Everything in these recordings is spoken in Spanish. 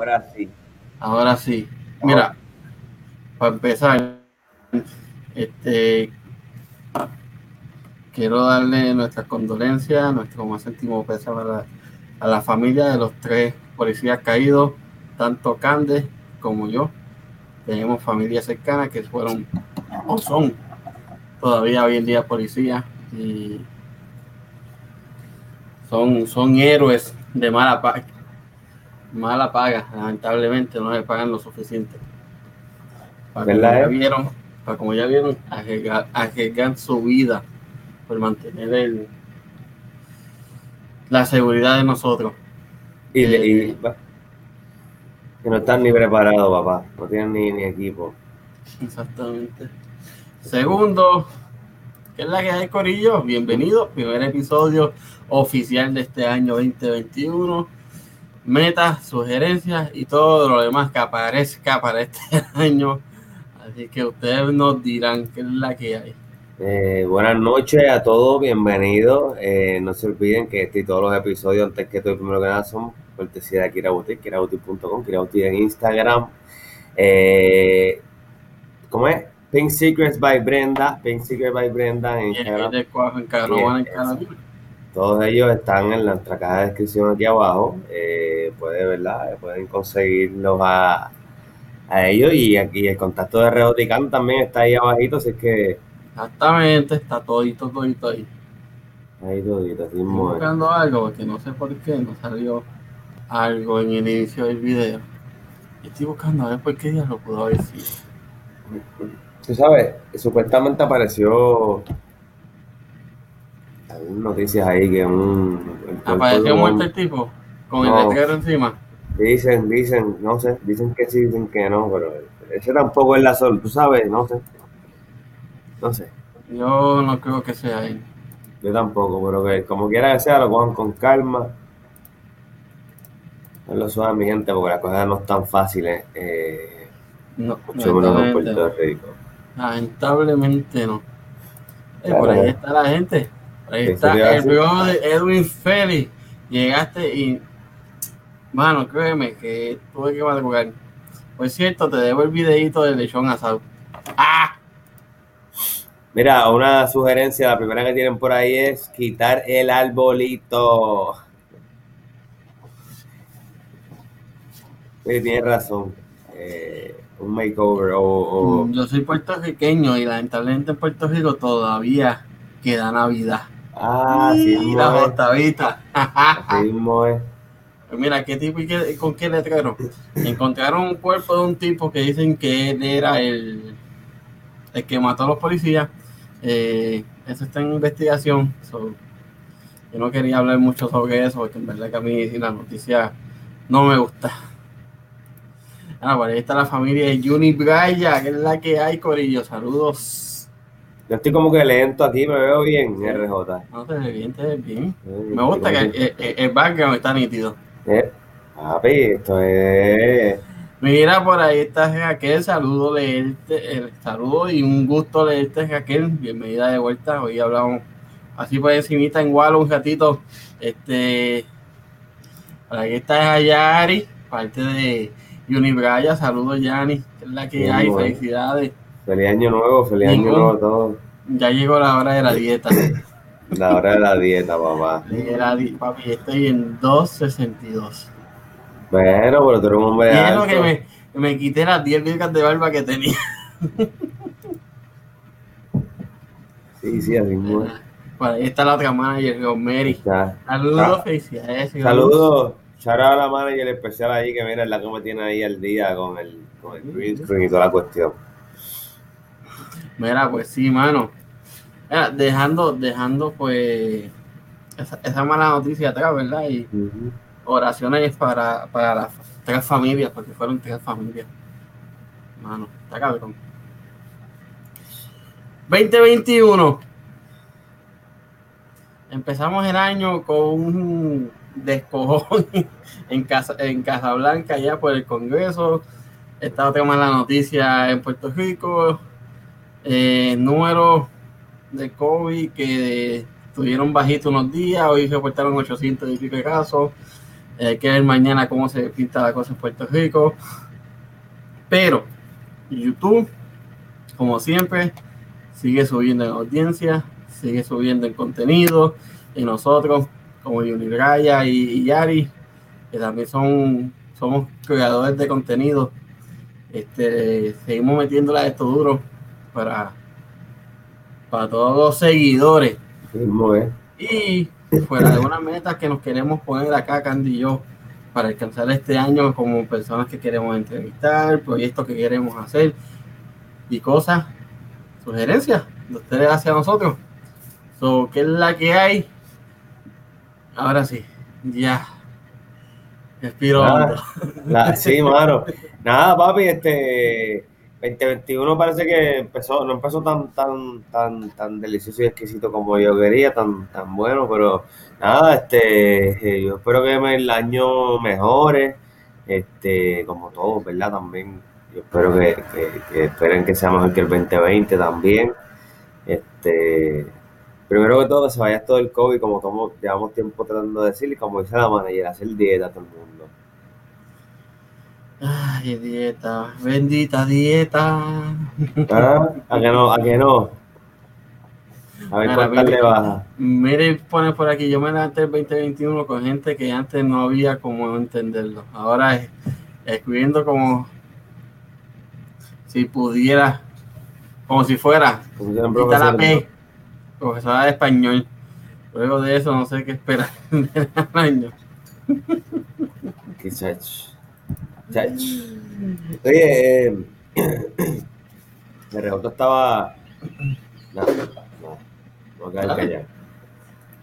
Ahora sí. Ahora sí. Mira, para empezar, este quiero darle nuestras condolencias, nuestro más íntimo pésame a la, a la familia de los tres policías caídos, tanto Candes como yo. Tenemos familias cercanas que fueron o son todavía hoy en día policías y son, son héroes de mala paga. Mala paga, lamentablemente no le pagan lo suficiente. Para como ¿Verdad, ya eh? vieron, para como ya vieron, arriesgar, arriesgan su vida por mantener el, la seguridad de nosotros. Y, y- Eh. que no están ni preparados, papá. No tienen ni, ni equipo. Exactamente. Segundo, ¿qué es la que hay, Corillo? Bienvenido, primer episodio oficial de este año 2021. Metas, sugerencias y todo lo demás que aparezca para este año. Así que ustedes nos dirán qué es la que hay. Eh, buenas noches a todos, bienvenidos. Eh, no se olviden que este y todos los episodios, antes que todo, primero que nada, son cortesía de Kirabuti, kirabuti.com, Kirabuti en Instagram. Eh, ¿Cómo es? Pink Secrets by Brenda, Pink Secrets by Brenda en Instagram. Todos ellos están en nuestra caja de descripción aquí abajo. Eh, puede, ¿verdad? Pueden conseguirlos a, a ellos y aquí el contacto de Reoticano también está ahí abajito, así que Exactamente, está todito, todito ahí. ahí todito, así Estoy buscando algo porque no sé por qué no salió algo en el inicio del video. Estoy buscando a ver por qué ya lo pudo haber sido. Tú sabes, supuestamente apareció hay noticias ahí que un Apareció muerto el tipo con el letrero encima. Dicen, dicen, no sé, dicen que sí, dicen que no, pero ese tampoco es la sol, tú sabes, no sé. No sé, Yo no creo que sea él. yo tampoco, pero que como quiera que sea, lo cojan con calma. No lo suban, mi gente, porque las cosas no están fáciles, eh, No, en Puerto no. Rico. Lamentablemente no. Eh, por ahí está la gente. Ahí ¿Qué está el video de Edwin Félix. Llegaste y. Mano, créeme que tuve que madrugar. Por cierto, te debo el videito del lechón asado. ¡Ah! Mira, una sugerencia, la primera que tienen por ahí es quitar el arbolito. Sí, tienes razón. Eh, un makeover o, o- Yo soy puertorriqueño y lamentablemente en Puerto Rico todavía queda Navidad. Ah, sí, y la es. Pues Mira, ¿qué tipo y qué- con qué letrero? Encontraron un cuerpo de un tipo que dicen que él era el, el que mató a los policías. Eh, eso está en investigación. so, yo no quería hablar mucho sobre eso porque en verdad que a mí la noticia no me gusta. Ah, por ahí está la familia de Juni Braya, que es la que hay, Corillo. Saludos. Yo estoy como que lento aquí, me veo bien, RJ. No te ves bien, te ves bien. Me gusta que el, el- background está nítido. Eh, papi, esto es. Mira, por ahí está Raquel, saludo leerte, el saludo y un gusto leerte Raquel, bienvenida de vuelta, hoy hablamos así por encimita en Wallo un ratito, este, por ahí está Yari, parte de Unibraya, saludos Yani, que es la que hay, bueno. felicidades, Feliz año nuevo, feliz año Ningún- nuevo a todos. ya llegó la hora de la dieta, La hora de la dieta, papá. De la di- papi, estoy en 2.62, Bueno, pero tú eres un hombre alto. que me, me quité las 10 libras de barba que tenía. Sí, sí, así mismo es. Por ahí está la otra manager, Rosemary. Ya. Saludos, Ah. felicidades. Saludos, shout out a la manager especial ahí que mira la que me tiene ahí al día con el, con el green screen y toda la cuestión. Mira, pues sí, mano. Mira, dejando, dejando pues esa, esa mala noticia atrás, ¿verdad? Y oraciones para, para las tres familias, porque fueron tres familias. Mano, está cabrón. 2021. Empezamos el año con un descojón en, casa, en Casablanca, allá por el Congreso. Esta otra mala noticia en Puerto Rico. Eh, número de COVID que estuvieron bajitos unos días. Hoy reportaron 800 y pico casos. Hay que ver mañana cómo se pinta la cosa en Puerto Rico. Pero YouTube, como siempre, sigue subiendo en audiencia, sigue subiendo en contenido. Y nosotros, como Uniraya y, y Yari, que también son, somos creadores de contenido, este, seguimos metiéndole a esto duro para, para todos los seguidores. Y fuera de una meta que nos queremos poner acá, Candy y yo, para alcanzar este año como personas que queremos entrevistar, proyectos que queremos hacer y cosas, sugerencias de ustedes hacia nosotros. So, ¿Qué es la que hay? Ahora sí, ya. Respiro. sí, mano. Nada, papi, este 2021 parece que empezó, no empezó tan, tan, tan, tan delicioso y exquisito como yo quería, tan, tan bueno, pero nada, este, eh, yo espero que el año mejore, este, como todos, ¿verdad? También, yo espero que, esperen que sea mejor que el 2020 también. Este, primero que todo, que se vaya todo el COVID, como todos llevamos tiempo tratando de decir, y como dice la manager, hacer dieta a todo el mundo. Ay, dieta, bendita dieta. ¿Ah? ¿A que no? ¿A que no? A ver cuántas le baja. Mire, pone por aquí, yo me levanté el 2021 con gente que antes no había como entenderlo. Ahora es escribiendo como si pudiera, como si fuera, quita la P, profesora de español. Luego de eso no sé qué esperar del año. Quizás. Oye, eh, el estaba. Nada, nada. No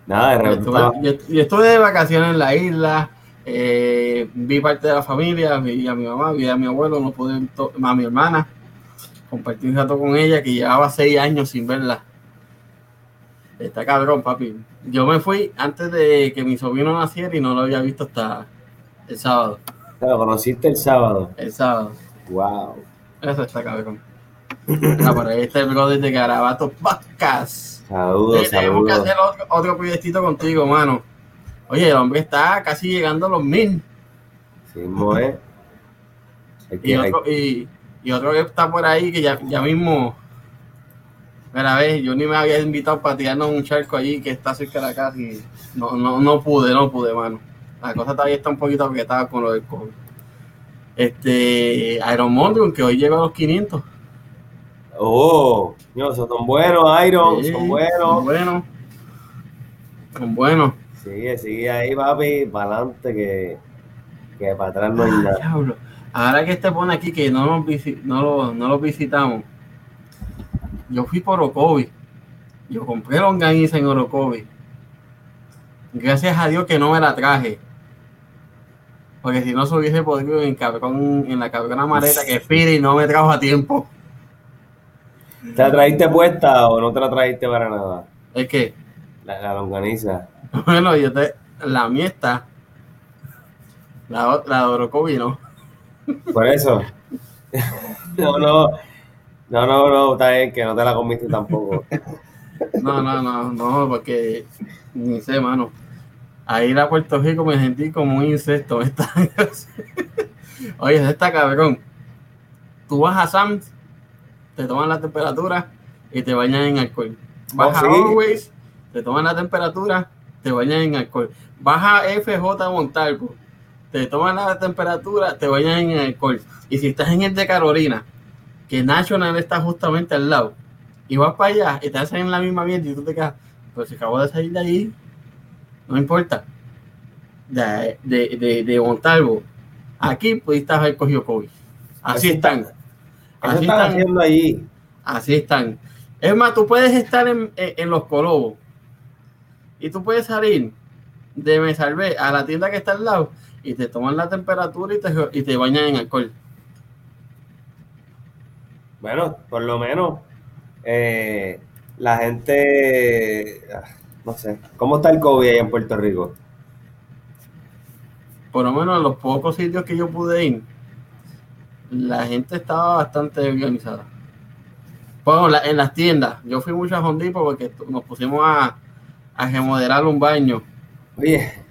Nada, estaba... yo, estuve de vacaciones en la isla. Eh, vi parte de la familia, vi a mi mamá, vi a mi abuelo, no pude a mi hermana. Compartí un rato con ella que llevaba seis años sin verla. Está cabrón, papi. Yo me fui antes de que mi sobrino naciera y no lo había visto hasta el sábado. Lo conociste el sábado. El sábado. Wow. Eso está cabrón. ah, por ahí está el brother de Garabato Podcast. Saludos, Tenemos que hacer otro, otro proyectito contigo, mano. Oye, el hombre está casi llegando a los mil. Sí, moe. Y, otro, y, y, otro que está por ahí que ya, ya mismo. Mira, ver, yo ni me había invitado para tirarnos un charco allí que está cerca de la casa y no, no, no pude, no pude, mano. La cosa todavía está un poquito apretada con lo del COVID. Este, Iron Mondrian, que hoy llega a los 500. Oh, Dios, son buenos, Iron, son buenos. Son buenos. Son buenos. Sigue, sigue ahí, papi, para adelante, que, que para atrás no hay ah, nada. Ahora que este pone aquí que no, nos no, lo, no lo visitamos, yo fui por Orocovi. Yo compré longaniza en Orocovi. Gracias a Dios que no me la traje. Porque si no se hubiese podido en, cabrón, en la cabrona maleta que y no me trajo a tiempo. ¿Te la trajiste puesta o no te la trajiste para nada? ¿Es que? La, la longaniza. Bueno, yo te, la mía está. La, la de Orocovi, ¿no? Por eso. no, no. No, no, no, está bien que no te la comiste tampoco. no, no, no, no, porque ni sé, mano a ir a Puerto Rico me sentí como un insecto. Oye, está cabrón. Tú vas a Sam's, te toman la temperatura y te bañan en alcohol. Vas oh, a Always, te toman la temperatura, te bañan en alcohol. Vas a FJ Montalvo, te toman la temperatura, te bañan en alcohol. Y si estás en el de Carolina, que National está justamente al lado, y vas para allá y te hacen en la misma mierda y tú te quedas, pues se acabó de salir de allí, no importa, de, de, de, Montalvo, aquí pudiste haber cogido COVID. Así, están. Así están, haciendo allí. Así están. Es más, tú puedes estar en, en, los Colobos y tú puedes salir de Me Salvé a la tienda que está al lado y te toman la temperatura y te, y te bañan en alcohol. Bueno, por lo menos eh, la gente no sé. ¿Cómo está el COVID ahí en Puerto Rico? Por lo menos en los pocos sitios que yo pude ir, la gente estaba bastante organizada. Bueno, en las tiendas, yo fui mucho a Hondipo porque nos pusimos a, a remodelar un baño. Oye,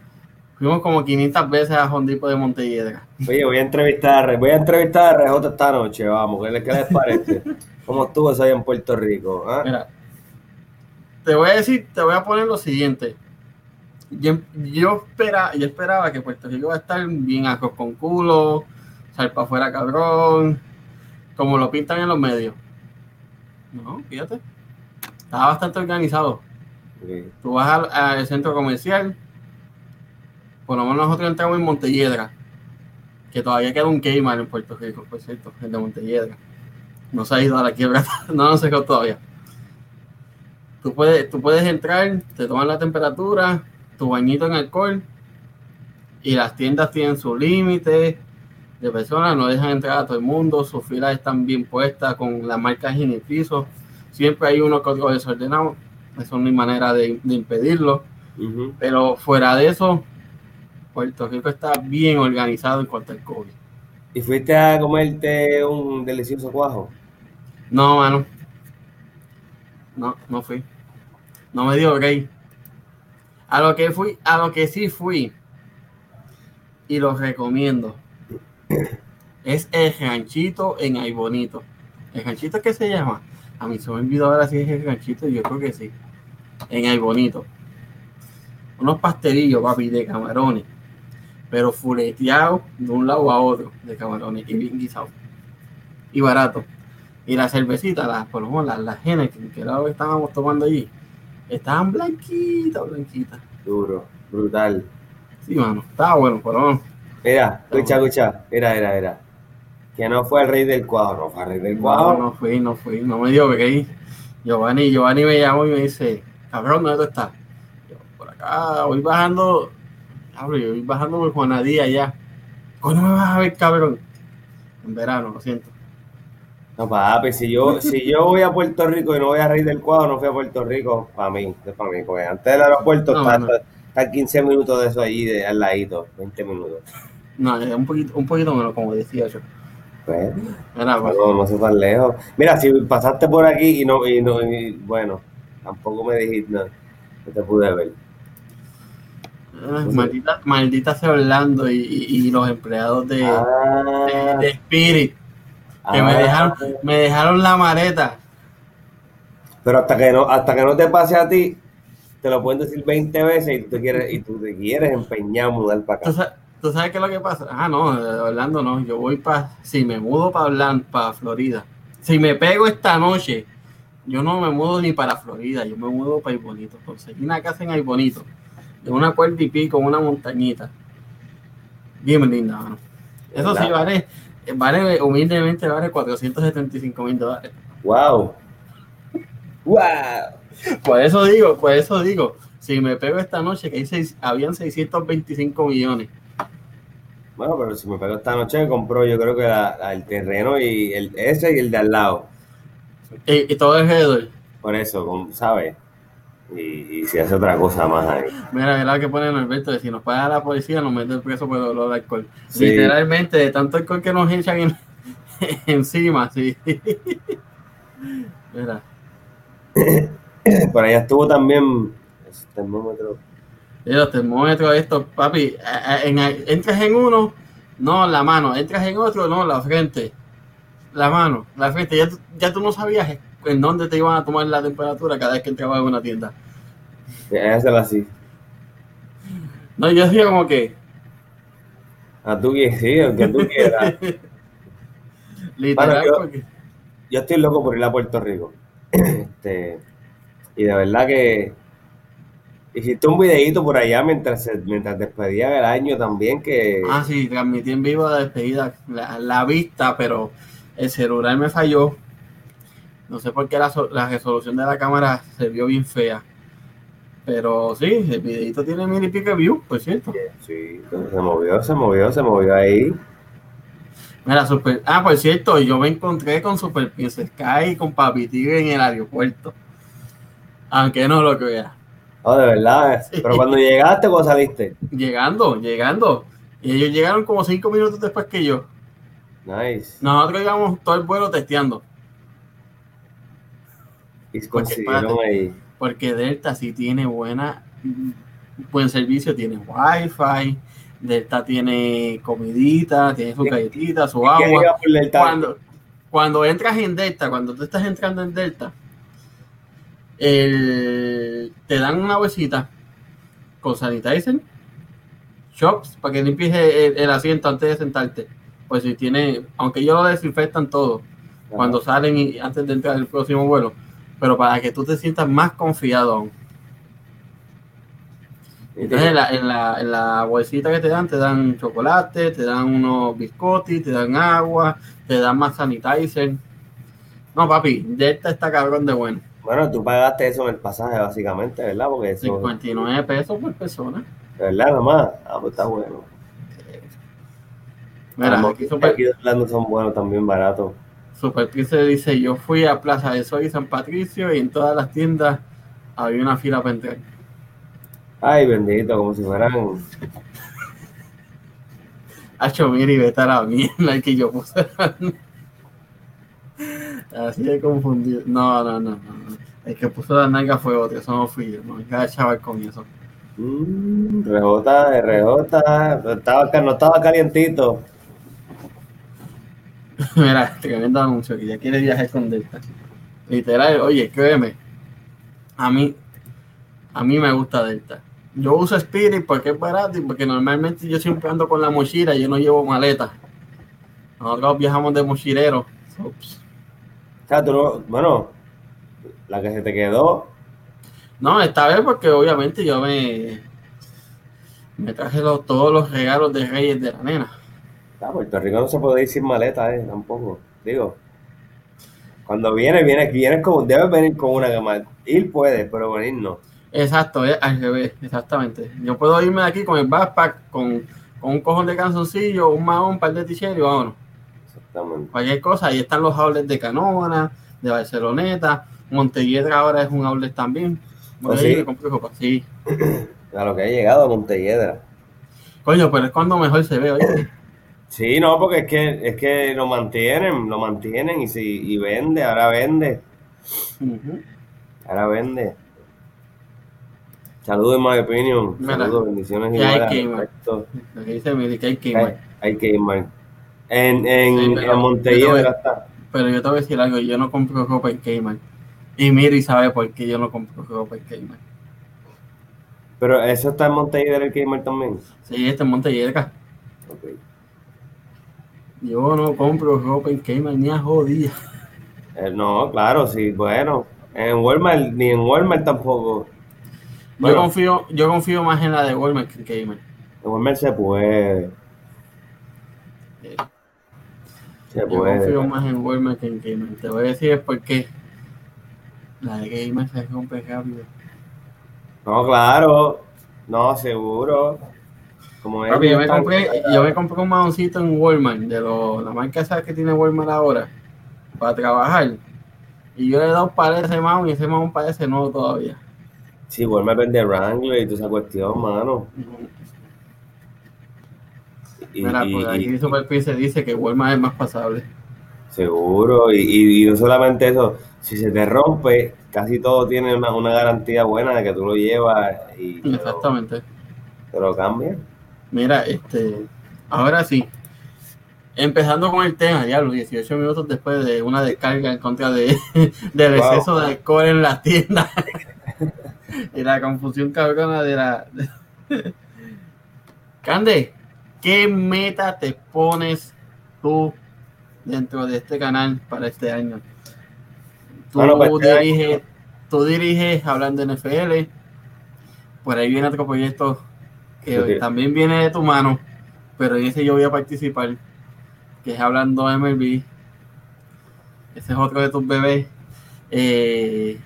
Fuimos como 500 veces a Hondipo de Montelledra. Oye, voy a entrevistar, voy a entrevistar a RJ esta noche, vamos, ¿qué les, qué les parece? ¿Cómo estuvo eso ahí en Puerto Rico? ah? Mira, te voy a decir, te voy a poner lo siguiente. Yo, yo, espera, yo esperaba que Puerto Rico va a estar bien arroz con culo, sal para afuera cabrón, como lo pintan en los medios. No, fíjate. Estaba bastante organizado. Tú vas al, al centro comercial, por lo menos nosotros entramos en Montelledra, que todavía queda un Kmart en Puerto Rico, por cierto, el de Montelledra. No se ha ido a la quiebra, no lo sé todavía. Tú puedes, tú puedes entrar, te toman la temperatura, tu bañito en alcohol, y las tiendas tienen su límite de personas, no dejan entrar a todo el mundo, sus filas están bien puestas con las marcas en el piso, siempre hay uno que otro desordenado, eso no hay manera de, de impedirlo. Pero fuera de eso, Puerto Rico está bien organizado en cuanto al COVID. ¿Y fuiste a comerte un delicioso cuajo? No, mano. No, no fui. No me dio break. A lo que fui, a lo que sí fui, y lo recomiendo, es el ranchito en Ay Bonito. ¿El ranchito qué se llama? A mí se me olvidó ahora si es el ranchito, yo creo que sí. En Ay Bonito. Unos pastelillos, papi, de camarones. Pero fuleteados de un lado a otro de camarones y bien guisados. Y barato. Y la cervecita, las, por lo menos las, las Heineken, que que estábamos tomando allí, estaban blanquitas, blanquitas. Duro, brutal. Sí, mano, estaba bueno, por lo menos. Mira, escucha, escucha, mira, mira, mira. Que no fue el rey del cuajo, no fue el rey del No, cuajo. no fui, no fui, no me dio break. Giovanni, Giovanni me llamó y me dice, cabrón, ¿dónde tú estás? Yo, por acá, voy bajando, cabrón, yo voy bajando por Juanadía ya. ¿Cuándo me vas a ver, cabrón? En verano, lo siento. No, papi, si yo, si yo voy a Puerto Rico y no voy a Rey del Cuajo, no fui a Puerto Rico, para mí, es para mí, porque antes del aeropuerto No, está, no. está 15 minutos de eso allí, de, al ladito, 20 minutos. No, un poquito, un poquito menos, como 18. Pues, Era, pues, no, no sé tan lejos. Mira, si pasaste por aquí y no, y no, y, bueno, tampoco me dijiste, no, no te pude ver. eh, maldita, maldita sea Orlando y, y- y los empleados de, Ah, de, de Spirit, que me ah. dejaron, me dejaron la maleta. Pero hasta que no, hasta que no te pase a ti, te lo pueden decir 20 veces y tú te quieres, y tú te quieres empeñar a mudar para ¿Tú, acá. tú sabes qué es lo que pasa? Ah, no, Orlando no. Yo voy para. Si me mudo para Orlando, para Florida. Si me pego esta noche, yo no me mudo ni para Florida. Yo me mudo para Bonito. Conseguí una casa en Bonito. De una cuerda y pico, una montañita. Bien linda, mano. Eso sí, vale. Vale, humildemente, vale 475 mil dólares. Wow. Wow. Por eso digo, por eso digo. Si me pego esta noche, que hay seis, habían 625 millones. Bueno, pero si me pego esta noche, me compro yo creo que la- la- el terreno y el ese y el de al lado. Y, y todo alrededor. Por eso, ¿sabes? Y, y si hace otra cosa más ahí. Mira, mira que pone Alberto, que si nos paga la policía nos mete el preso por dolor de alcohol. Sí. Literalmente, de tanto alcohol que nos echan en- encima, sí. Mira, Por allá estuvo también ese termómetro. y los termómetros estos, papi, en- entras en uno, no, la mano, entras en otro, no, la frente. La mano, la frente, ya, ya tú no sabías en dónde te iban a tomar la temperatura cada vez que entrabas en una tienda. Hágaselo así. No, yo decía como que, A tú que sí, aunque tú quieras. literal, Bueno, yo- porque... Yo estoy loco por ir a Puerto Rico. Este, y de verdad que hiciste un videíto por allá mientras, mientras despedían el año también que Ah, sí, transmití en vivo la despedida, la, la vista, pero el celular me falló. No sé por qué la, so- la resolución de la cámara se vio bien fea. Pero sí, el videito tiene mil y pico de views, por cierto. sí, se movió, se movió, se movió ahí. Mira, super, ah, por cierto, yo me encontré con Super Princess Sky y con Papi Tigre en el aeropuerto. Aunque no lo crea. Oh, de verdad. Sí. Pero cuando llegaste, ¿cómo saliste? Llegando, llegando. Y ellos llegaron como cinco minutos después que yo. Nice. Nosotros íbamos todo el vuelo testeando. Ahí. Porque Delta sí tiene buena buen servicio, tiene wifi, Delta tiene comidita, tiene su galletita, su agua. Cuando, cuando entras en Delta, cuando tú estás entrando en Delta, te dan una bolsita con sanitizer, shops, para que limpies el, asiento antes de sentarte. Pues si tiene, aunque ellos lo desinfectan todo, cuando salen y antes de entrar el próximo vuelo, pero para que tú te sientas más confiado aún. Entonces en la, en, la, en la bolsita que te dan, te dan chocolate, te dan unos biscotti, te dan agua, te dan más sanitizer. No, papi, Delta está cabrón de bueno. Bueno, tú pagaste eso en el pasaje, básicamente, ¿verdad? Porque eso, 59 pesos por persona. ¿Verdad, nomás? Ah, pues está bueno. Mira, aquí, super... aquí son buenos también, baratos. Super dice, yo fui a Plaza de Sol y San Patricio y en todas las tiendas había una fila para entrar. Ay, bendito, como si fueran... Hacho, mira y vete a la mierda que yo puse. Así de confundido. No, no, no, no. El que puso la nalga fue otro, eso no fui yo. No cada chaval con eso. Mm, RJ. Estaba, no estaba calientito. Mira, tremendo anuncio que ya quiere viajar con Delta. Literal, oye, créeme. A mí, a mí me gusta Delta. Yo uso Spirit porque es barato y porque normalmente yo siempre ando con la mochila y yo no llevo maleta. Nosotros viajamos de mochilero. O sea, tú no, bueno, la que se te quedó. No, esta vez porque obviamente yo me, me traje todos los regalos de Reyes de la nena. Ah, Puerto Rico no se puede ir sin maleta, eh, tampoco. Digo, cuando viene, viene, viene con, debes venir con una gama. Ir puede, pero venir no. Exacto, es al revés, exactamente. Yo puedo irme de aquí con el backpack, con, con un cojón de canzoncillo, un mahón, un par de t-shirts y vámonos. Cualquier cosa, ahí están los outlets de Canóvana, de Barceloneta, Montelledra ahora es un outlet también. ¿Ah, sí? sí. A lo que ha llegado a Montelledra. Coño, pero es cuando mejor se ve, oye. Sí, no, porque es que, es que lo mantienen, lo mantienen y, si, y vende, ahora vende. Ahora vende. Saludos, my opinion. Saludos, bendiciones y hay Dice, hay Hay que en, en, pero, en está. Pero yo te voy a decir algo, yo no compro ropa en Kmart. Y Miri sabe por qué yo no compro ropa en Kmart. Pero eso está en Montelledra el Kmart también. Sí, está en Montelledra. Okay. Yo no compro ropa en Kmart ni a jodida. Eh, no, claro, sí, bueno. En Walmart, ni en Walmart tampoco. Yo confío, yo confío más en la de Walmart que en Kmart. En Walmart se puede. Yo confío más en Walmart que en Gamer. Te voy a decir es porque la de Gamer se rompe rápido. No, claro. No, seguro. Como yo, me compré, yo me compré un maoncito en Walmart, de lo, la marca esa que tiene Walmart ahora, para trabajar. Y yo le he dado para ese mouse y ese mouse parece nuevo todavía. Sí, Walmart vende Wrangler y toda esa cuestión, mano. Mira, pues aquí Super se dice que Walmart es más pasable. Seguro, y, no solamente eso, si se te rompe, casi todo tiene una, garantía buena de que tú lo llevas y Exactamente. Te lo, cambia. Mira, este, ahora sí, empezando con el tema, ya los 18 minutos después de una descarga en contra de, del exceso de alcohol en las tiendas y la confusión cabrona de la... Cande, ¿Qué meta te pones tú dentro de este canal para este año? Tú, pues, este diriges, tú diriges hablando de NFL. Por ahí viene otro proyecto que también viene de tu mano, pero ese yo voy a participar, que es hablando de MLB. Ese es otro de tus bebés. Eh,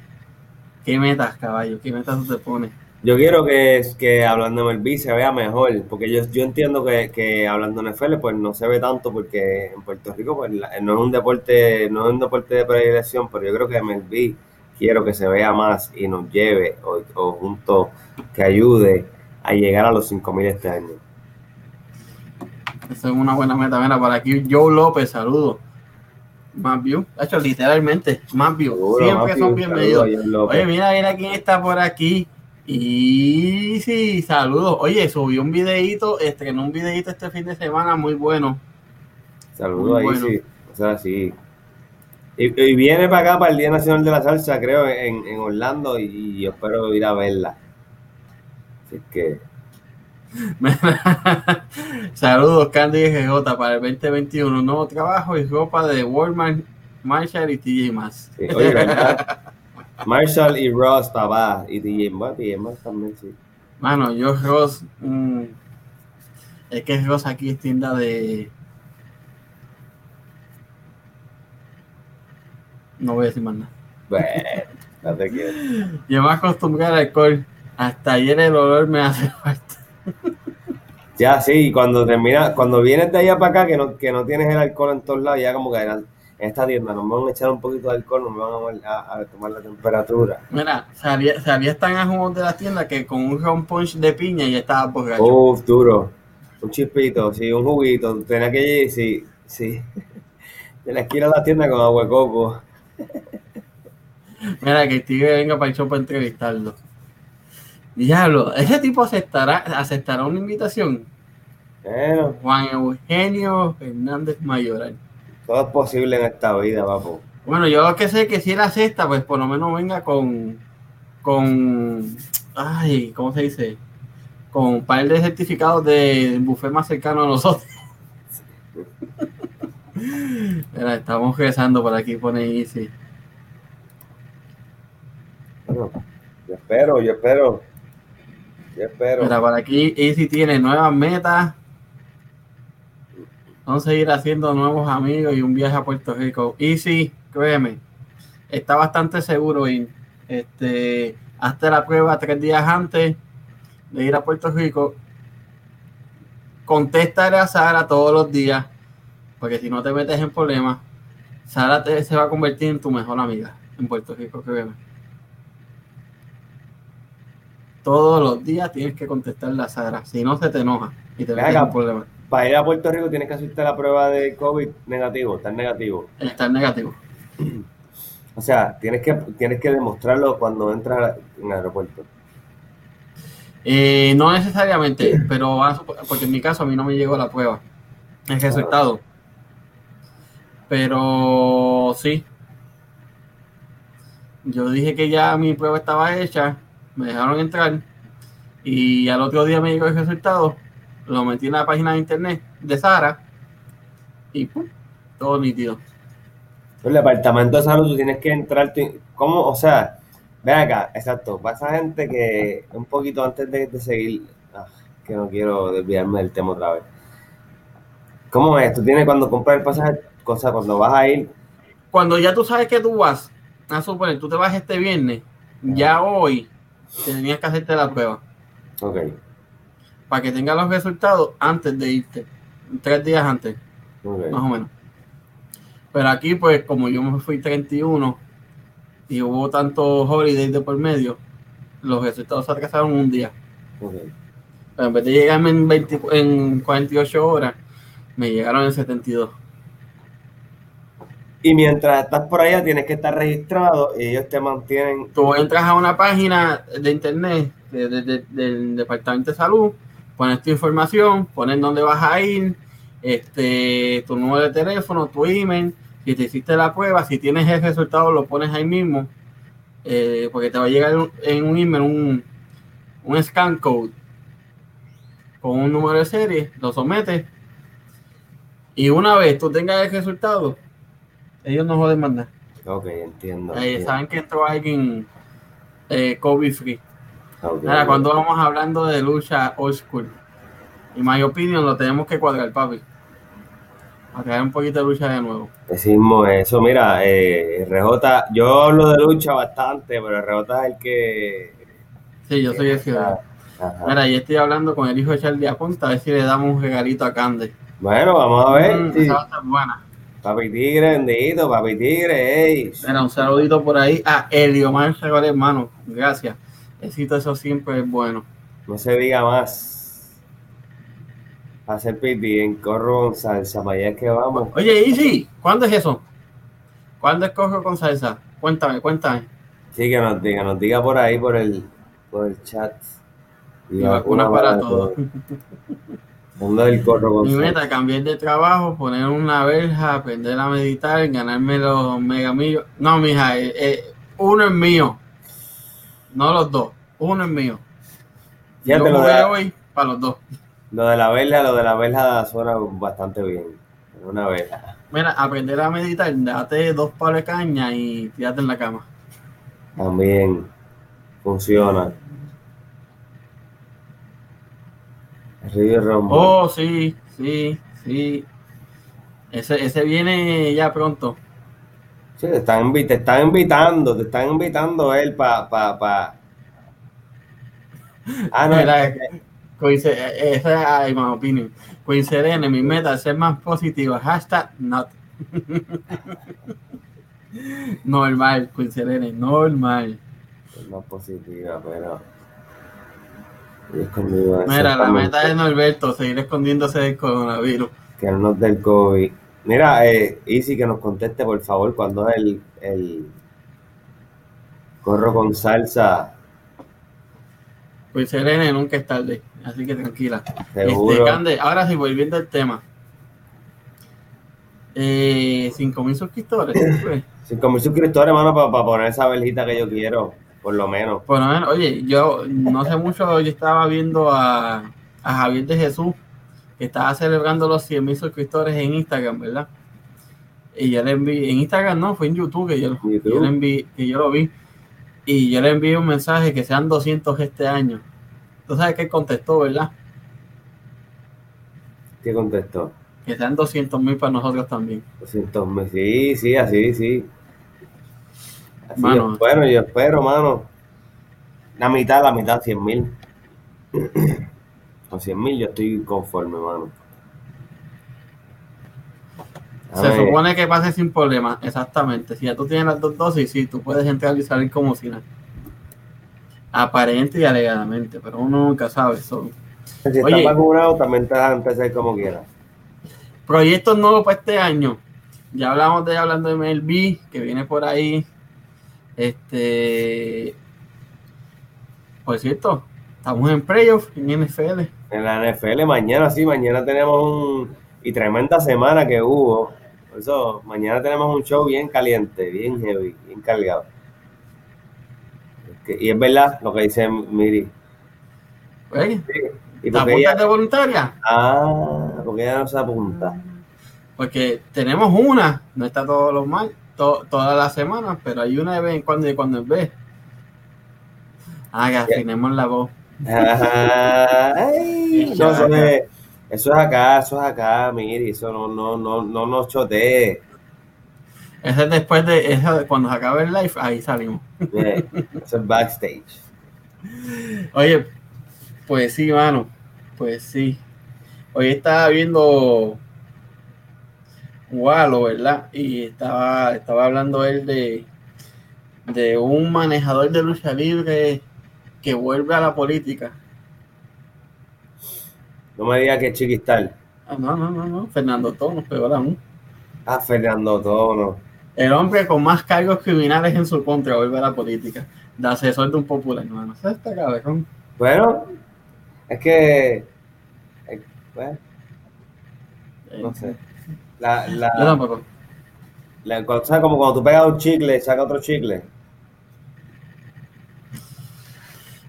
¿Qué metas, caballo? ¿Qué metas tú te pones? Yo quiero que, que hablando MLB se vea mejor, porque yo, yo entiendo que, que hablando NFL pues no se ve tanto porque en Puerto Rico pues no es un deporte, no es un deporte de predilección, pero yo creo que MLB quiero que se vea más y nos lleve o, o junto que ayude a llegar a los 5000 este año. Esa es una buena meta. Mira, para aquí Joe López, saludos. Más view, hecho literalmente, más view. Siempre son bienvenidos. Oye, mira, mira quién está por aquí Y sí, saludos. Oye, subió un videito, estrenó un videito este fin de semana muy bueno. Saludos ahí, bueno. sí. O sea, sí. Y, y viene para acá, para el Día Nacional de la Salsa, creo, en, en Orlando, y, espero ir a verla. Así que, Saludos, Candy GJ, para el 2021. Nuevo trabajo y ropa de Walmart, Marshall y TJ Maxx. sí. Marshall y Ross, papá, y DJ Más, DJ Más también, sí. Mano, yo Ross. mm, es que Ross aquí es tienda de. No voy a decir más nada. Bueno, no te quiero. Yo me acostumbré al alcohol. Hasta ayer el olor me hace falta. Ya, sí, cuando termina, cuando vienes de allá para acá, que no, que no tienes el alcohol en todos lados, ya como que en, en esta tienda nos van a echar un poquito de alcohol, nos van a, a- a tomar la temperatura. Mira, sabía, sabías tan a de la tienda que con un ron punch de piña ya estaba borracho. Uf, duro. Un chispito, sí, un juguito. Tenía que ir, sí, sí. Tienes que ir a la tienda con agua de coco. Mira, que tigre venga para el show para entrevistarlo. Diablo, ¿ese tipo aceptará, aceptará una invitación? Bueno, Juan Eugenio Fernández Mayoral. todo es posible en esta vida, papo. Bueno, yo lo que sé que si él acepta, pues por lo menos venga con, con, ay, ¿cómo se dice? Con un par de certificados de buffet más cercano a nosotros. Mira, estamos rezando por aquí, pone Easy. Bueno, yo espero, yo espero. Yo espero. Mira, por aquí Easy tiene nuevas metas. Vamos a seguir haciendo nuevos amigos y un viaje a Puerto Rico. Easy, créeme, está bastante seguro ir. Este, hazte la prueba tres días antes de ir a Puerto Rico. Contéstale a Sara todos los días, porque si no te metes en problemas, Sara te- se va a convertir en tu mejor amiga en Puerto Rico, créeme. Todos los días tienes que contestarle a Sara, si no se te enoja y te metes en problemas. Para ir a Puerto Rico tienes que hacerte la prueba de COVID negativo, estar negativo. Estar negativo. O sea, tienes que, tienes que demostrarlo cuando entras en el aeropuerto. Eh, no necesariamente, pero a porque en mi caso a mí no me llegó la prueba, el resultado. Pero sí. Yo dije que ya mi prueba estaba hecha, me dejaron entrar y al otro día me llegó el resultado, lo metí en la página de internet de Sara y ¡pum! todo nítido. El departamento de salud, tú tienes que entrar. ¿Cómo? O sea, ven acá, exacto. Para esa gente que un poquito antes de, de seguir, ah, que no quiero desviarme del tema otra vez. ¿Cómo es? Tú tienes cuando compras el pasaje, cosa, cuando vas a ir, Cuando ya tú sabes que tú vas, a suponer, tú te vas este viernes, ya hoy tenías que hacerte la prueba. ok, para que tenga los resultados antes de irte, tres días antes, más o menos. Pero aquí, pues, como yo me fui 31 y hubo tantos holidays de por medio, los resultados se atrasaron un día. Pero en vez de llegarme en, 20 en 48 horas, me llegaron en 72. Y mientras estás por allá, tienes que estar registrado y ellos te mantienen. Tú entras a una página de internet de- de- de- del Departamento de Salud, pones tu información, pones dónde vas a ir, este, tu número de teléfono, tu email, si te hiciste la prueba, si tienes el resultado, lo pones ahí mismo, eh, porque te va a llegar en un email un, un scan code con un número de serie, lo sometes, y una vez tú tengas el resultado, ellos no joden más nada. Ok, entiendo. Eh, entiendo. saben que entró alguien eh, COVID free. Ok, Ahora, ok. cuando vamos hablando de lucha old school, y my opinion lo tenemos que cuadrar, papi. A traer un poquito de lucha de nuevo. Decimos eso, mira, eh, RJ, yo hablo de lucha bastante, pero RJ es el que. Sí, yo soy el ciudadano. Ajá. Mira, y estoy hablando con el hijo de Charlie Aponte, a ver si le damos un regalito a Cande. Bueno, vamos a ver. Mm, sí. esa va a estar buena. Papi Tigre, bendito, Papi Tigre, ey. Mira, un saludito por ahí a Eliomar Segura, hermano. Gracias. Éxito, eso siempre es bueno. No se diga más. Hacer piti en corro con salsa, para allá es que vamos. Oye, Easy, ¿cuándo es eso? ¿Cuándo es cojo con salsa? Cuéntame, cuéntame. Sí, que nos diga, nos diga por ahí, por el, por el chat. Y vacunas para todos. Del corro Mi meta, cambiar de trabajo, poner una verja, aprender a meditar, ganarme los mega millos. No, mija, eh, eh, uno es mío. No los dos. Uno es mío. Fíjate, Yo lo de- hoy para los dos. Lo de la verja, lo de la verja suena bastante bien. Una verja. Mira, aprender a meditar, date dos palos de caña y tírate en la cama. También funciona. Río Rombo. Oh, sí, sí, sí. Ese, ese viene ya pronto. Sí, te están, te están invitando, te están invitando él para... Pa, pa. Ah, no, Mira, Coince- eh, esa es mi opinión. Coincidir en mi meta es ser más positiva. Hashtag not. normal, coincidir normal. es más positiva, pero... Mira, la meta de Norberto, seguir escondiéndose del coronavirus. Que no nos del COVID. Mira, eh, Easy, que nos conteste, por favor, cuando es el, el corro con salsa, Coincidir nunca es tarde, así que tranquila. Este, Cande, ahora sí, volviendo al tema. Eh, 5.000 suscriptores. pues. 5.000 suscriptores, hermano, para poner esa verjita que yo quiero, por lo menos. Por lo menos, oye, yo no sé mucho, yo estaba viendo a, a Javier de Jesús, que estaba celebrando los 100 mil suscriptores en Instagram, ¿verdad? Y yo le envié, en Instagram no, fue en YouTube que yo, YouTube. yo le envié, que yo lo vi. Y yo le envié un mensaje que sean 200 este año. Tú sabes que él contestó, ¿verdad? ¿Qué contestó? Que sean 200 mil para nosotros también. 200 mil. Sí, sí, así, sí. Así Mano. yo espero, yo espero, mano. La mitad, la mitad, 100 mil. Con 100 mil yo estoy conforme, mano. Se supone que pase sin problema, exactamente. Si ya tú tienes las dos dosis, sí, tú puedes entrar y salir como si nada. Aparente y alegadamente, pero uno nunca sabe. Son Si estás vacunado, también te dejan empezar como quieras. proyectos nuevos para este año. Ya hablamos de hablando de MLB, que viene por ahí. Este. Por cierto, estamos en playoff en NFL. En la NFL, mañana sí, mañana tenemos un. Y tremenda semana que hubo. Por eso, mañana tenemos un show bien caliente, bien heavy, bien cargado. Y es verdad lo que dice Miri. Oye, ¿Y ¿Te apuntas de voluntaria? ah, porque ella no se apunta? Porque tenemos una, no está todos los mal, to- todas las semanas, pero hay una de vez en cuando y cuando en vez. Ah, que afinemos la voz. Ay, no, eso, es, eso es acá, eso es acá, Miri, eso no, no, no, no nos chotee. Ese es después de, de cuando se acabe el live, ahí salimos. Eso es backstage. Oye, pues sí, mano. Pues sí. Hoy estaba viendo Walo, ¿verdad? Y estaba, estaba hablando él de, de un manejador de lucha libre que vuelve a la política. No me digas que es chiquistal. Ah, no, no, no, no. Fernando Tonos, peor aún. Ah, Fernando Tono. El hombre con más cargos criminales en su contra vuelve a la política. De asesor de un popular, hermano. Está cabrón. Bueno, es que. eh, bueno, no sé. La, Yo la, tampoco. la. Como cuando tú pegas un chicle y sacas otro chicle.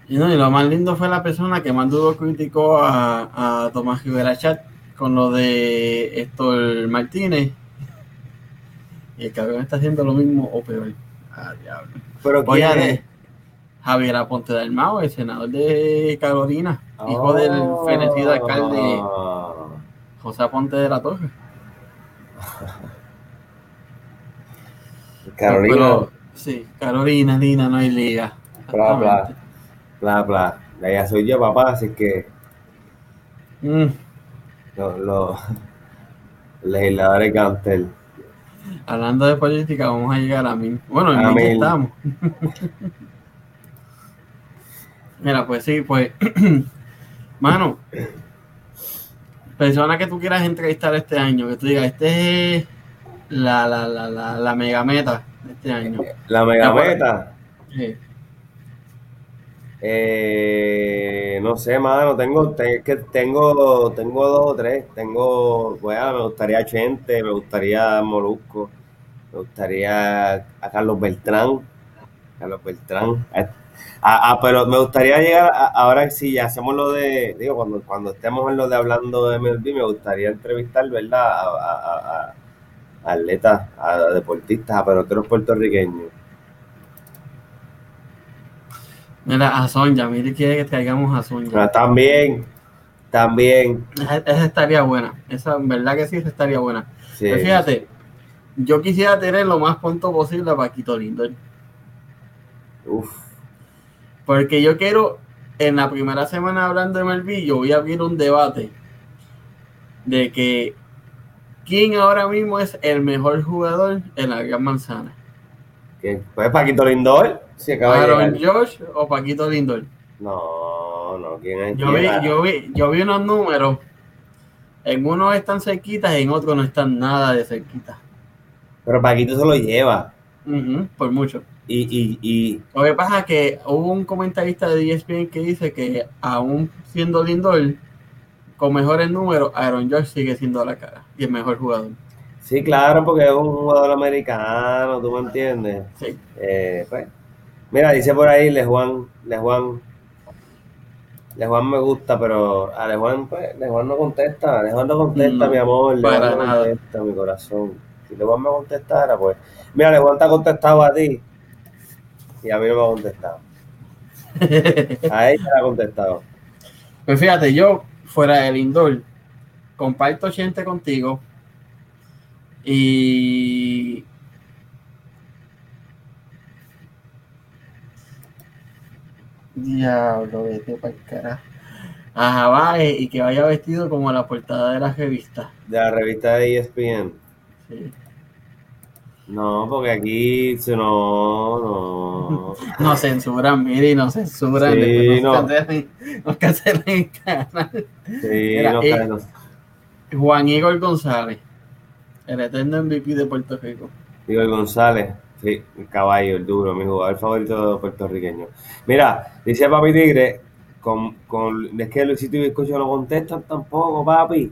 Y, no, y lo más lindo fue la persona que más duro criticó a, a Tomás Rivera Chat con lo de Héctor Martínez. Y el cabrón está haciendo lo mismo o peor. Ah, diablo. Pero Oye, ¿quién de? Javier Aponte del Mao, el senador de Carolina, hijo del fenecido alcalde Ah, José Aponte de la Torre. Carolina, Pero, sí, Carolina, Lina, no hay liga. Bla, bla. Bla, bla. Ya soy yo, papá, así que Mm. los los legisladores Gantel. Hablando de política, vamos a llegar a mí. Bueno, en mí estamos. Mira, pues sí, pues. Mano, persona que tú quieras entrevistar este año, que tú digas, este es la, la, la, la, la mega meta de este año. La mega meta. Sí. Eh, no sé, mano, tengo, te- que tengo, tengo dos o tres. Tengo, bueno, me gustaría Chente, me gustaría Molusco, me gustaría a Carlos Beltrán, Carlos Beltrán. Ah, ah, pero me gustaría llegar, a- ahora ya hacemos lo de, digo, cuando, cuando estemos en lo de hablando de MLB, me gustaría entrevistar, ¿verdad? A, atletas, a deportistas, a peloteros puertorriqueños. Mira, a Sonja, mire quiere que traigamos a Sonja. Ah, también, también, Esa, esa estaría buena. Esa, en verdad que sí, esa estaría buena. sí. Pero fíjate, yo quisiera tener lo más pronto posible a Paquito Lindor. Uf, Porque yo quiero, en la primera semana hablando de MLB, yo voy a abrir un debate de que quién ahora mismo es el mejor jugador en la Gran Manzana. ¿quién? Pues Paquito Lindor, si acaba Aaron. Josh o Paquito Lindor. No, no, ¿quién es? Yo vi, yo vi, yo vi unos números. En unos están cerquitas y en otros no están nada de cerquitas. Pero Paquito se lo lleva. Ujú, por mucho. Y, y, y, Lo que pasa es que hubo un comentarista de ESPN que dice que aún siendo Lindor, con mejores números, Aaron Josh sigue siendo la cara y el mejor jugador. sí, claro, porque es un jugador americano, ¿tú me entiendes? Sí. Eh, pues, mira, dice por ahí Lejuan, Lejuan, Lejuan me gusta, pero a Lejuan, pues, Lejuan no contesta, Lejuan no contesta, No, mi amor, Lejuan no nada. contesta, mi corazón. Si Lejuan me contestara, pues, mira, Lejuan te ha contestado a ti y a mí no me ha contestado. A ella le ha contestado. Pues fíjate, yo fuera de Lindor, comparto gente contigo y diablo, vete para el carajo. A Javae y que vaya vestido como la portada de la revista. De la revista de ESPN. Sí. No, porque aquí se no, no. Nos censuran, mire, y nos censuran. Sí, no. nos, cancelan, nos cancelan el canal. Sí, Mira, no, eh. Juan Igor González, el eterno MVP de Puerto Rico. Igor González, sí, el caballo, el duro, mi jugador favorito puertorriqueño. Mira, dice Papi Tigre, con, con, es que Luisito y Bizcocho no contestan tampoco, papi.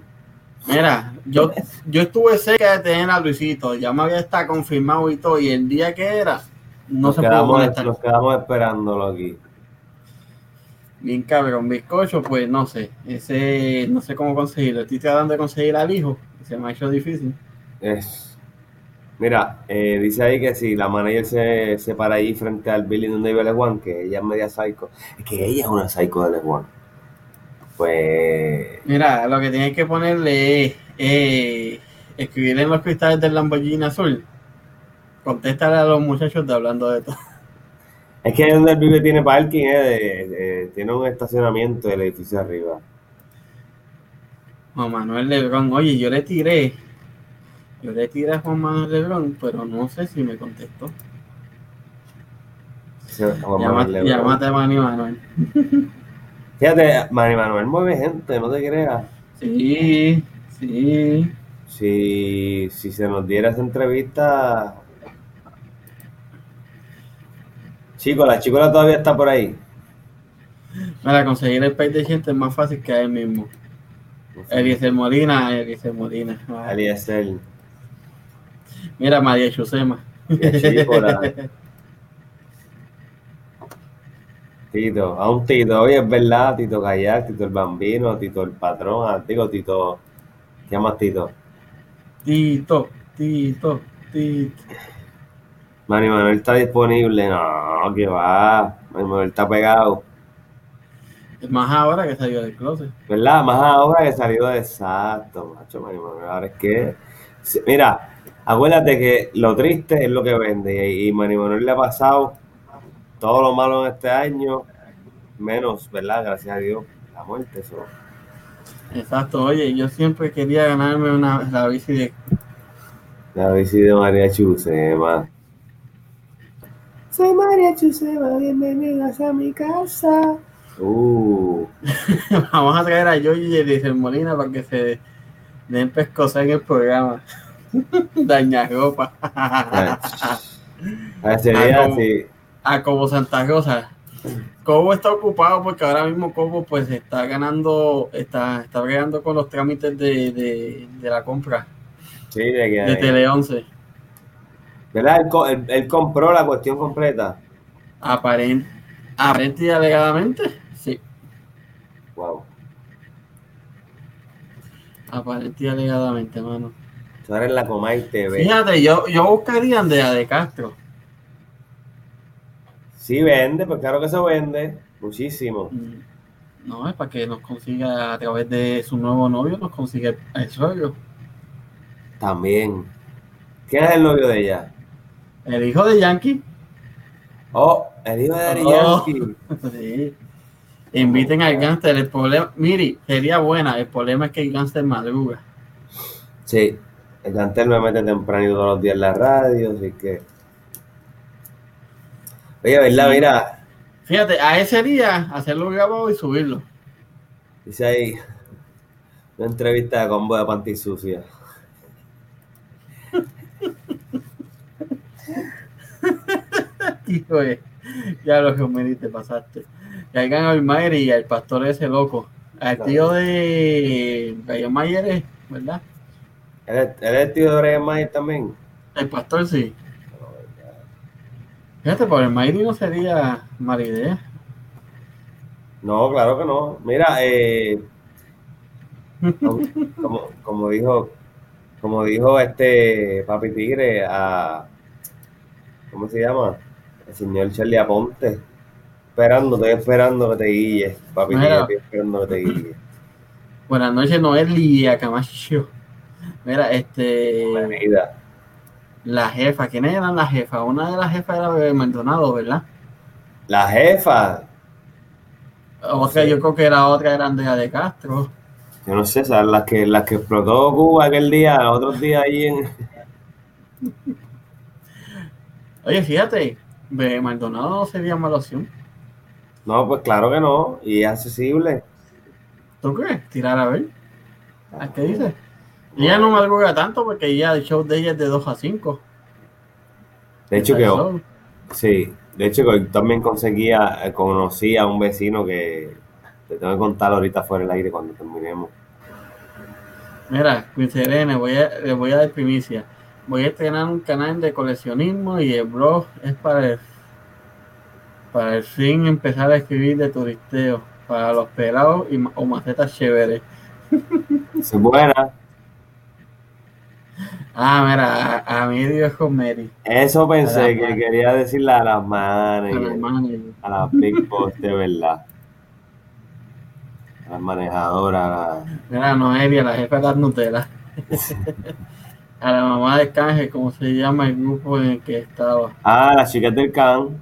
Mira, yo, yo estuve cerca de tener a Luisito, ya me había estado confirmado y todo, y el día que era, no nos, se pudo quedamos, conectar. nos quedamos esperándolo aquí. Bien cabrón, bizcocho, pues no sé, ese, no sé cómo conseguirlo. Estoy tratando de conseguir al hijo, y se me ha hecho difícil. Es, mira, eh, dice ahí que si la manager se, se para ahí frente al building donde vive Lejuan, que ella es media psycho, es que ella es una psycho de Lejuan. Pues Mira, lo que tienes que ponerle es eh, escribirle en los cristales del Lamborghini azul. Contéstale a los muchachos de hablando de todo. es que donde él vive tiene parking, eh, de- de- tiene un estacionamiento del edificio arriba. Juan Manuel Lebrón, oye, yo le tiré, yo le tiré a Juan Manuel Lebrón, pero no sé si me contestó. Lebrón. Llámate a Manny Manuel. Fíjate, Manny Manuel mueve gente, no te creas. Sí, sí. Si, si se nos diera esa entrevista. Chico, la chicola todavía está por ahí. Mira, conseguir el país de gente es más fácil que a él mismo. Eliezer Molina, Eliezer Molina. Eliezer. Mira, María Chusema. Chicola. Tito, a un Tito, oye, es verdad, Tito Kayak, Tito el Bambino, Tito el Patrón, ah, digo Tito, ¿qué llamas Tito? Tito, Tito, Tito. Manny Manuel está disponible, no, que va, Manny Manuel está pegado, Es más ahora que salió del closet. ¿verdad? Más ahora que salió de exacto, macho, Manny Manuel, ahora es que, mira, acuérdate que lo triste es lo que vende, y, y Manny Manuel le ha pasado todo lo malo en este año, menos, ¿verdad? Gracias a Dios, la muerte, eso. Exacto, oye, yo siempre quería ganarme una, la bici de... La bici de María Chusema. Soy María Chusema, bienvenidas a mi casa. Uh, Vamos a traer a Yoyi y Eliezer Molina para que se den pescosa en el programa. Daña ropa. a ese Ah, día como- sí. A como Santa Rosa. Cobo está ocupado porque ahora mismo Cobo pues está ganando, está, está bregando con los trámites de, de, de la compra Sí, de que. de Tele 11. ¿Verdad? Él, él- él compró la cuestión completa. Aparent, aparente y alegadamente, sí. Wow. Aparente y alegadamente, mano. Tú eres la Comay TV. Fíjate, yo, yo buscaría Andrea de Castro. Sí vende, pues claro que se vende. Muchísimo. Mm, No, es para que nos consiga a través de su nuevo novio, nos consiga el suegro. También. ¿Quién es el novio de ella? El hijo de Yankee. Oh, el hijo de Oh. Yankee. Sí. Inviten al gánster. El problema, mire, sería buena. El problema es que el gánster madruga. Sí. El cantel me mete tempranito todos los días en la radio, así que. Oye, ¿verdad? Mira, Fíjate, a ese día hacerlo grabado y subirlo. dice ahí una entrevista de combo de panty sucia. Hijo de- ya lo que me te pasaste. Caigan al Mayer y al pastor ese loco. Al tío de Gallo Mayer, ¿verdad? ¿Él es, él es el tío de Brian Mayer también? El pastor sí. Fíjate, por el Mayer no sería mala idea. No, claro que no. Mira, eh, como, como, dijo, como dijo este Papi Tigre a, ¿cómo se llama? El señor Charlie Aponte. Esperando, estoy esperando que te guíes, Papi Mira. Tigre, estoy esperando que te guíes. Buenas noches, Noel y a Camacho. Mira, este. Bienvenida. La jefa, ¿quiénes eran las jefas? Una de las jefas era Bebé Maldonado, ¿verdad? La jefa, Otra, Sí. yo creo que la otra era Andrea de Castro. yo no sé, ¿sabes? Las que, las que explotó Cuba aquel día, otros días ahí en... Oye, fíjate, Bebé Maldonado no sería mala opción. No, pues claro que no, y es accesible. ¿Tú crees? Tirar a ver. ¿A qué dices? Ella no madruga tanto porque ya el show de ella es de 2 a 5. De hecho que... Sí, de hecho que también conseguía, eh, conocí a un vecino que te tengo que contar ahorita fuera del aire cuando terminemos. Mira, Serene, voy a, le voy a dar primicia. Voy a estrenar un canal de coleccionismo y el blog es para el, para el fin empezar a escribir de turisteo para los pelados y, o macetas chéveres. Es buena. Ah, mira, a, a mí Dios con Mary. Eso pensé A que las man- quería decirle a las A la managers, manager. a las big boss de verdad. A las manejadoras, a las- Mira, Noelia, la jefa de las Nutella. A la mamá de Canje, como se llama el grupo en el que estaba. Ah, las chicas del clan.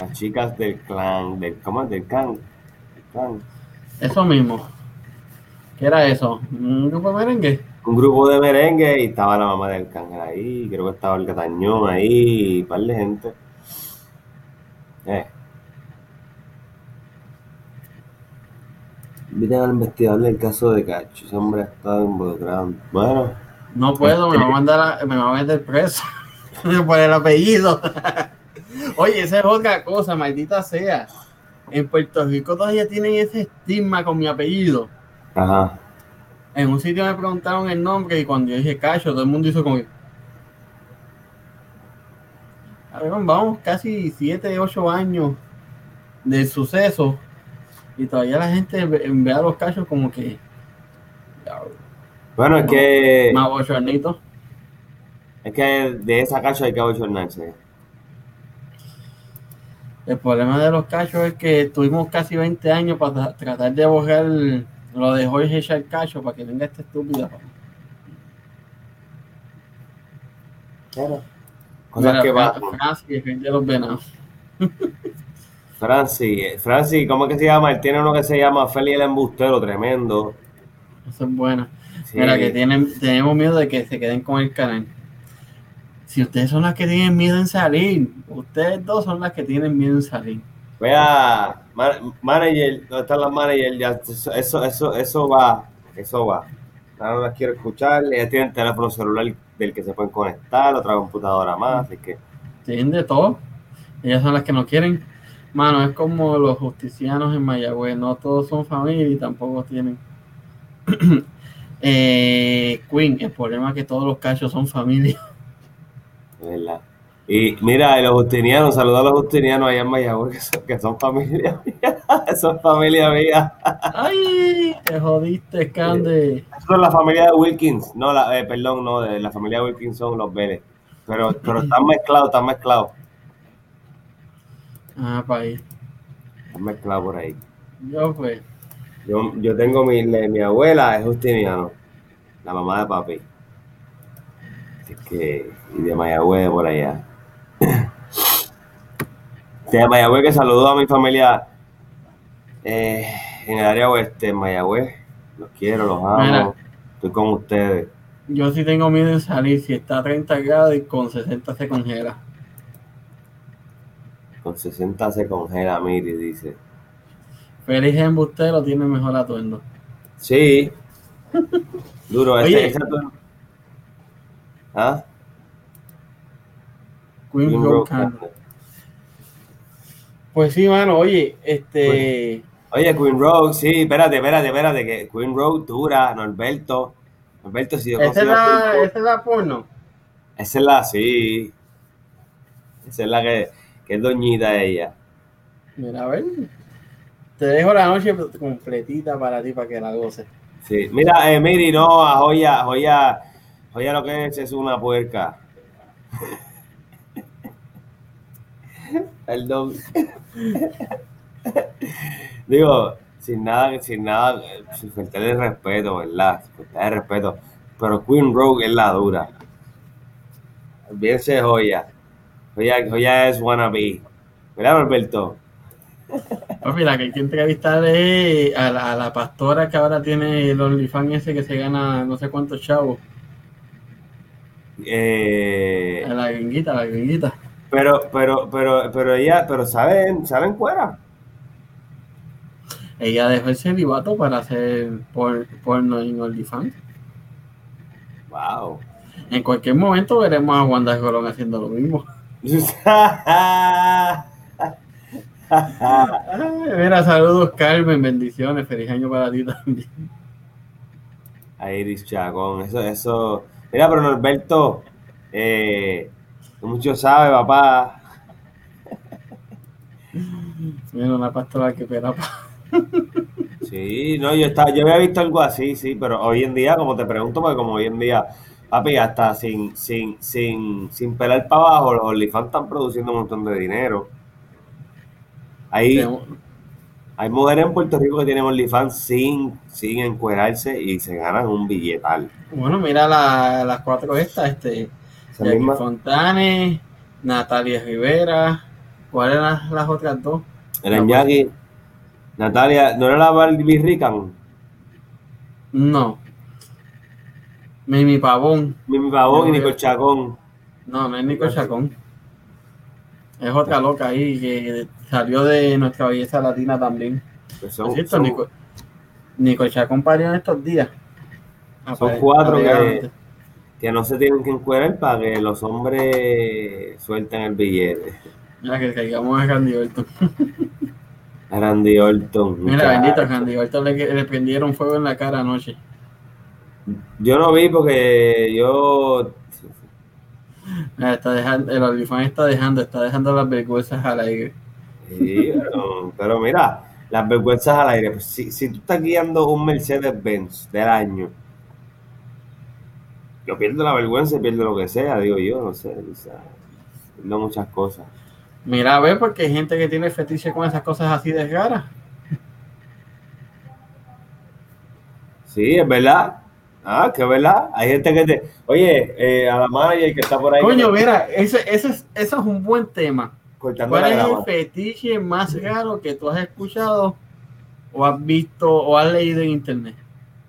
Las chicas del clan, del, ¿cómo es? Del clan. Del clan. Eso mismo. ¿Qué era eso? ¿Un grupo de merengue? un grupo de merengue y estaba la mamá del cángel ahí, creo que estaba el Catañón ahí, y un par de gente. Eh. Miren al investigador del caso de Cacho, ese hombre ha estado involucrado. Bueno, No puedo, me va a mandar a- me va a meter preso por el apellido. Oye, esa es otra cosa, maldita sea. En Puerto Rico todavía tienen ese estigma con mi apellido. Ajá. En un sitio me preguntaron el nombre y cuando yo dije Cacho, todo el mundo hizo como. A ver, vamos casi 7, 8 años del suceso y todavía la gente ve, ve a los cachos como que... Bueno, es que, Más bochornito. es que de esa Cacho hay que abochornarse. El problema de los cachos es que tuvimos casi 20 años para tra- tratar de borrar lo de Jorge Echar Cacho para que venga esta estúpida. Cosas Mira, que pasan. Francis, el de los venados. Francis, eh, Francis, ¿cómo es que se llama? Él tiene uno que se llama Feli el Embustero, tremendo. Eso es bueno. Sí. Mira, que tienen, tenemos miedo de que se queden con el canal. Si ustedes son las que tienen miedo en salir, ustedes dos son las que tienen miedo en salir. Vea, man- manager, ¿dónde están las managers? Ya, eso, eso, eso, va, eso va. Ahora no las quiero escuchar, ellas tienen teléfono celular del que se pueden conectar, otra computadora más, así que Tienen de todo. Ellas son las que no quieren. Mano, es como los justicianos en Mayagüez, no todos son familia y tampoco tienen. eh, Queen, el problema es que todos los cachos son familia. ¿Verdad? Y mira, los justinianos, saludos a los justinianos allá en Mayagüez, que son, que son familia mía, son familia mía. ¡Ay! Te jodiste, Cande. Son la familia de Wilkins, no, la, eh, perdón, no, de la familia de Wilkins son los Vélez. Pero, pero están mezclados, están mezclados. Ah, para ahí. Están mezclados por ahí. Yo pues. Yo, yo tengo mi, le- mi abuela es justiniano, la mamá de papi. Así que, y de Mayagüez por allá. De Mayagüez que saludo a mi familia eh, en el área oeste, en Mayagüez. Los quiero, los amo. Mira. Estoy con ustedes. Yo sí tengo miedo en salir si está a 30 grados y con 60 se congela. Con 60 se congela, Miri, dice. Feliz embustero tiene mejor atuendo. Sí. Duro, ese, Oye. ese atu- ¿Ah? Candle. Pues sí, mano, oye, este. Oye, Queen Road, sí, espérate, espérate, espérate, que Queen Road dura, Norberto. Norberto, si yo Esa es Queen la, esa es la porno. Esa es la, sí. Esa es la que, que es doñita ella. Mira, a ver. Te dejo la noche completita para ti, para que la goces. Sí. Mira, eh, Miri, no, a Joya, Joya, Joya lo que es es una puerca. Perdón. Digo, sin nada, sin nada, sin faltarle el respeto, ¿verdad? Sin faltarle el respeto. Pero Queen Rogue es la dura. Olvídense de Joya. Joya, Joya es wannabe. ¿Verdad, Roberto? Papi, la que hay que entrevistar es a la, a la pastora que ahora tiene el OnlyFans ese que se gana no sé cuántos chavos. Eh, A la gringuita, la gringuita. Pero, pero, pero, pero ella, pero salen, salen fuera. Ella dejó el celibato para hacer por, porno en OnlyFans. Wow. En cualquier momento veremos a Wanda Colón haciendo lo mismo. Mira, saludos Carmen, bendiciones, feliz año para ti también. A Iris Chacón, eso, eso. Mira, pero Norberto, eh, mucho sabe, papá. Mira, una pastora que pera pa- Sí, no, yo estaba, yo había visto algo así, sí, pero hoy en día, como te pregunto, porque como hoy en día, papi, hasta sin, sin, sin, sin pelar para abajo, los OnlyFans están produciendo un montón de dinero. Hay, hay mujeres en Puerto Rico que tienen OnlyFans sin, sin encuerarse y se ganan un billetal. Bueno, mira la- las cuatro estas, este, Jackie misma- Fontanes, Natalia Rivera, ¿cuáles eran las otras dos? Eran No, pues. Jackie, Natalia, ¿no era la Barbie Rican? No. Mimi Pavón. Mimi Pavón y Nicole Chacón. No, no es Nico Chacón. Es otra loca ahí que salió de nuestra belleza latina también. Por son, cierto, son- Chacón parió en estos días. Son cuatro que-. Que no se tienen que encuerar para que los hombres suelten el billete. Mira que caigamos a Randy Orton. A Randy Orton. Mira, bendito, a Randy Orton le, le prendieron fuego en la cara anoche. Yo no vi porque yo. Está dejando, el OnlyFans está dejando, está dejando las vergüenzas al aire. Sí, pero, pero mira, las vergüenzas al aire. Pues, si, si tú estás guiando un Mercedes-Benz del año, yo pierdo la vergüenza y pierdo lo que sea, digo yo, no sé. O sea, pierdo muchas cosas. Mira, a ver, porque hay gente que tiene fetiche con esas cosas así de raras. Sí, es verdad. Ah, que es verdad. Hay gente que te. Oye, eh, a la manager que está por ahí. Coño, mira, ese, ese, es, eso es un buen tema. cortando ¿Cuál es el fetiche más raro que tú has escuchado o has visto o has leído en internet?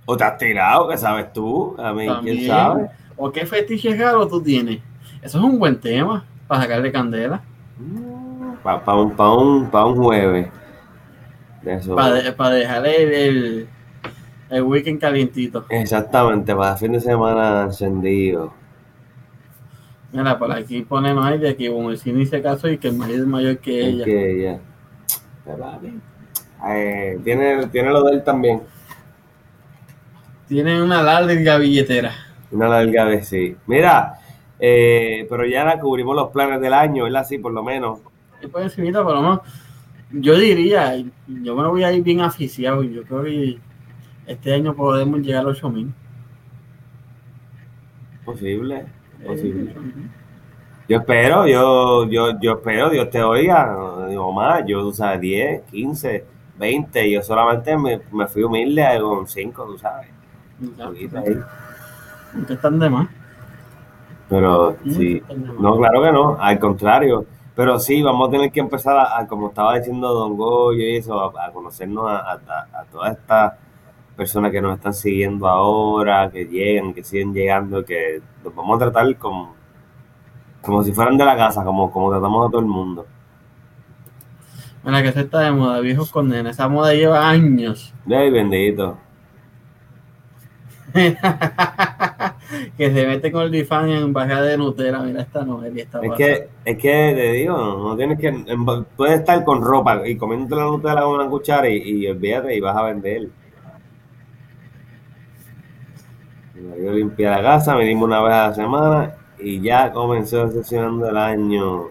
O te has tirado, que sabes tú. A mí, También. quién sabe. ¿O qué fetiche raro tú tienes? Eso es un buen tema para sacarle candela. Para un, pa un, pa un jueves. De. Para, dejarle el, el, el weekend calientito. Exactamente, para fin de semana encendido. Mira, por aquí pone Noelia que como el cine se casó y que el marido es mayor que Es ella. que ella. Eh, tiene, tiene lo de él también. Tiene una larga billetera. Una larga vez, sí. Mira, eh, pero ya la cubrimos los planes del año, ¿verdad? Sí, por lo menos. Encimita, por lo menos, yo diría, yo me voy a ir bien aficiado. Yo creo que este año podemos llegar a los 8000. Posible, posible. Yo espero, yo, yo, yo espero, Dios te oiga, digo más, yo, tú sabes, 10, 15, 20, yo solamente me, me fui humilde con 5, tú sabes. Que están de más. Pero sí, no, claro que no, al contrario. Pero sí, vamos a tener que empezar a, a, como estaba diciendo Don Goyo y eso, a, a conocernos a, a, todas estas personas que nos están siguiendo ahora, que llegan, que siguen llegando, que los vamos a tratar como, como si fueran de la casa, como, como tratamos a todo el mundo. Mira, que se está de moda, viejos condenas. Esa moda lleva años. Ay, bendito. que se mete con el fan en bajada de Nutella. Mira esta novela. Esta es que, es que te digo, no tienes que. Puedes estar con ropa y comiéndote la Nutella con una cuchara y, y olvídate y vas a vender. Yo limpié la casa, venimos una vez a la semana y ya comenzó sesionando el año.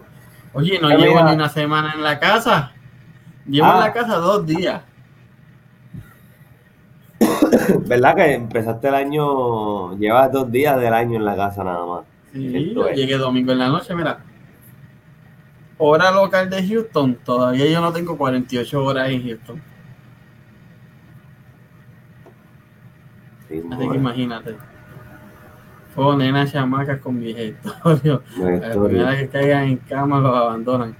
Oye, no llevo ni una semana en la casa. Llevo ah. en la casa dos días. ¿Verdad que empezaste el año, llevas dos días del año en la casa nada más? Sí, yo llegué domingo en la noche, mira. Hora local de Houston, todavía yo no tengo 48 horas en Houston. Sí, Así que imagínate. Fue nena chamacas con viejitorios. La primera que caigan en cama los abandonan.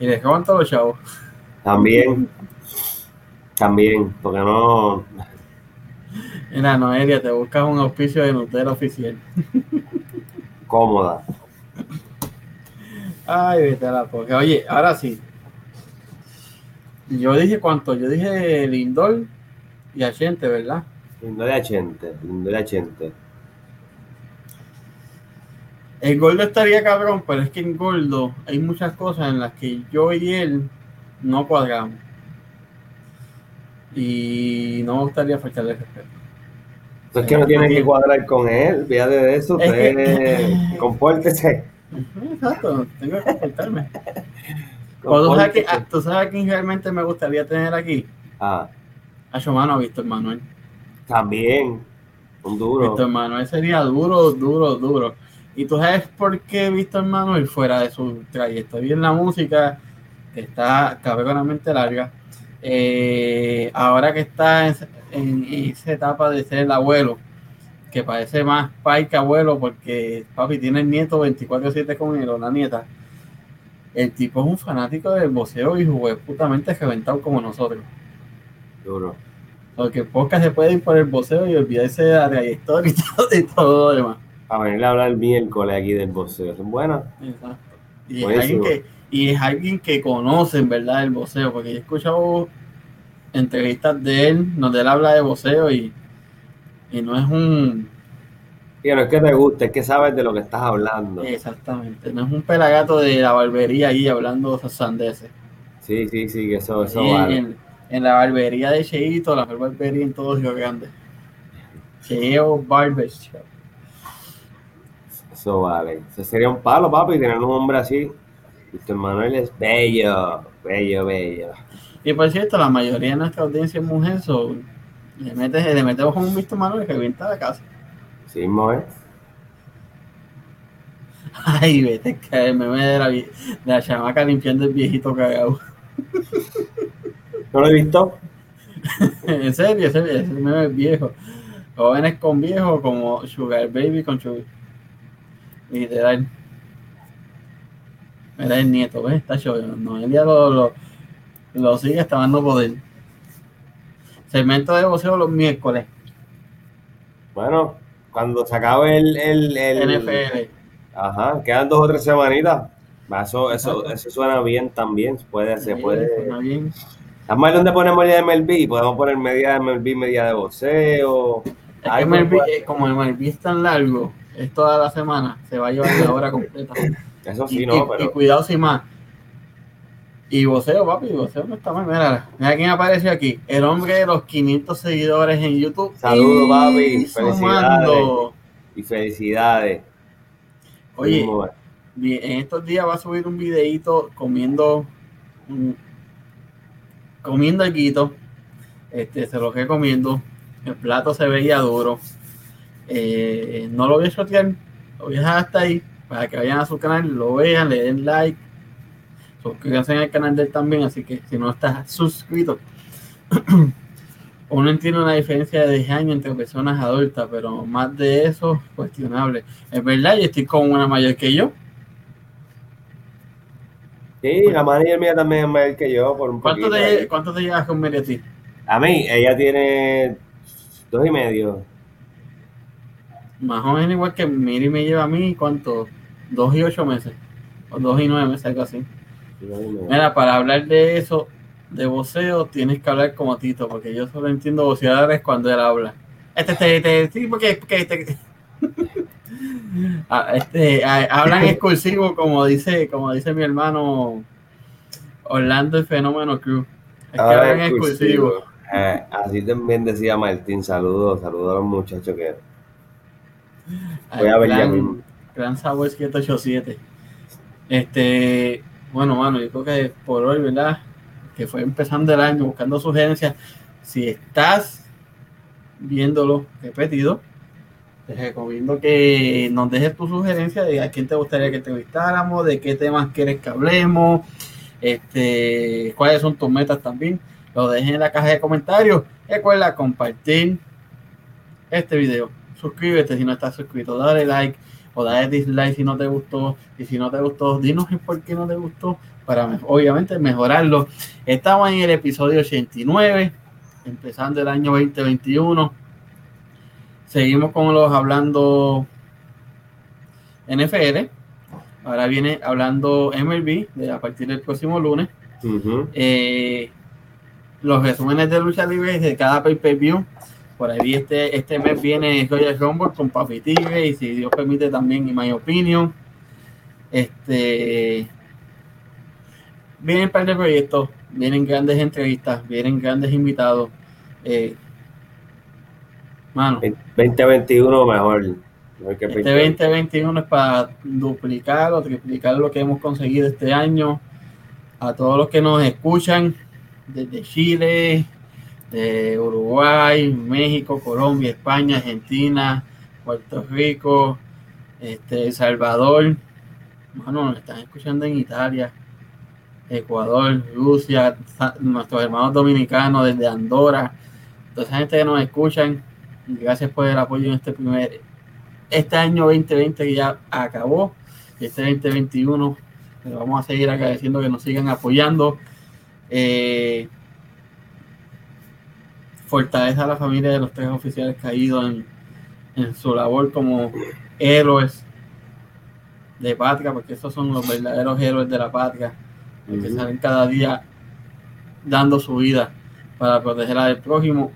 Y les roban todos los chavos. También. También, porque no. Mira, Noelia, te buscas un auspicio de Nutella oficial. Cómoda. Ay, vete a la porque Oye, ahora sí. Yo dije cuánto, yo dije Lindor y Achente, ¿verdad? Lindor y Achente, Lindor y Achente. El Gordo estaría cabrón, pero es que en Gordo hay muchas cosas en las que yo y él no cuadramos. Y no me gustaría faltarle respeto. Es que no tiene que cuadrar con él, fíjate de eso, usted que... compórtese. Exacto, tengo que comportarme. ¿Tú sabes, que, ¿Tú sabes a quién realmente me gustaría tener aquí? Ah. A Shomano, Víctor Manuel. También, un duro. Víctor Manuel sería duro, duro, duro. ¿Y tú sabes por qué Víctor Manuel, fuera de su trayectoria en la música, que está cabronamente larga, eh, ahora que está en, esa etapa de ser el abuelo, que parece más pai que abuelo, porque papi tiene el nieto 24-7 con él o la nieta, el tipo es un fanático del boxeo y jugué putamente reventado como nosotros. Duro. Porque podcast se puede ir por el boxeo y olvidarse de la trayectoria y todo, y todo lo demás. A venir a hablar el miércoles aquí del boxeo. Son buenas. Exacto. Y es, alguien que, y es alguien que conoce en verdad el boxeo, porque yo he escuchado entrevistas de él donde él habla de boxeo y, y no es un. Y no es que te guste, es que sabes de lo que estás hablando. Exactamente, no es un pelagato de la barbería ahí hablando de sandeces. Sí, sí, sí, que eso, eso vale. en, en la barbería de Cheito, la mejor barbería en todo Río Grande. Cheo Barber Shop. Eso vale. Ese sería un palo, papi, tener un hombre así. Víctor Manuel es bello, bello, bello. Y por cierto, la mayoría de nuestra audiencia es mujer, so, le, metes, le metemos un visto Manuel que revienta la casa. Sí, mismo es. Ay, vete, que el meme de la, de la chamaca limpiando el viejito cagado. ¿No lo he visto? en serio, ese, ese meme es viejo. Jóvenes con viejos como Sugar Baby con Sugar. Literal. Mira el nieto, ¿ves? Está show. Noelia lo, lo, lo sigue hasta dando poder. Segmento de voceo los miércoles. Bueno, cuando se acabe el, el, el- NFL. Ajá, quedan dos o tres semanitas. Eso, eso, eso suena bien también. Puede, se puede. suena bien. Además, ¿dónde ponemos media de MLB? Podemos poner media de MLB, media de boxeo. Es que Algo MLB, igual. eh, como el MLB es tan largo, es toda la semana, se va a llevar la hora completa. Eso sí, y, no, y- pero. y cuidado sin más. Y voceo, papi, voceo no está mal. Mira, mira quién apareció aquí. El hombre de los 500 seguidores en YouTube. Saludos, papi, sumando. Y felicidades. Oye, vi- en estos días va a subir un videito comiendo comiendo algo. Este, se lo que comiendo. El plato se veía duro. Eh, no lo voy a shotear, lo voy a dejar hasta ahí para que vayan a su canal, lo vean, le den like, suscríbanse al canal de él también, así que si no estás suscrito, uno entiende una diferencia de 10 años entre personas adultas, pero más de eso, cuestionable. Es verdad, yo estoy con una mayor que yo. Sí, la manager mía también es mayor que yo por un ¿Cuánto poquito. te, cuánto te llevas con Mary a ti? A mí, ella tiene dos y medio. Más o menos igual que Miri me lleva a mí, ¿cuánto? Dos y ocho meses. O dos y nueve meses, algo así. Mira, para hablar de eso, de voceo, tienes que hablar como Tito, porque yo solo entiendo voceadores cuando él habla. Este, este, este, sí, porque, este, Ah, este, ah, hablan exclusivo, como dice, como dice mi hermano Orlando el Fenómeno Cruz. Es que Ahora hablan es exclusivo. exclusivo. Eh, así también decía Martín, saludos, saludos a los muchachos que voy a ver ya Gran- mismo. Gran Sabor 787. Este, bueno, mano, yo creo que por hoy, ¿verdad? Que fue empezando el año buscando sugerencias. Si estás viéndolo repetido, te recomiendo que nos dejes tu sugerencia de a quién te gustaría que entrevistáramos, de qué temas quieres que hablemos, este, cuáles son tus metas también. Lo dejes en la caja de comentarios. Recuerda compartir este video. Suscríbete si no estás suscrito, dale like o dale dislike si no te gustó. Y si no te gustó, dinos el por qué no te gustó para me- obviamente mejorarlo. Estamos en el episodio 89, empezando el año 2021. Seguimos con los hablando NFL. Ahora viene hablando MLB de a partir del próximo lunes. Eh, los resúmenes de lucha libre de cada pay-per-view. Por ahí este, este mes viene Royal Rumble con Papi Tigre y si Dios permite también en My Opinion. Este vienen par de proyectos, vienen grandes entrevistas, vienen grandes invitados. Eh, mano, 2021 mejor. mejor que este 2020. 2021 es para duplicar o triplicar lo que hemos conseguido este año. A todos los que nos escuchan desde Chile, de Uruguay, México, Colombia, España, Argentina, Puerto Rico, este, Salvador. Bueno, nos están escuchando en Italia, Ecuador, Rusia, nuestros hermanos dominicanos desde Andorra. Toda esa gente que nos escuchan, gracias por el apoyo en este primer este año 2020 que ya acabó, este 2021, le vamos a seguir agradeciendo que nos sigan apoyando. Eh, fortaleza a la familia de los tres oficiales caídos en, en su labor como héroes de patria, porque esos son los verdaderos héroes de la patria, que salen cada día dando su vida para proteger a del prójimo,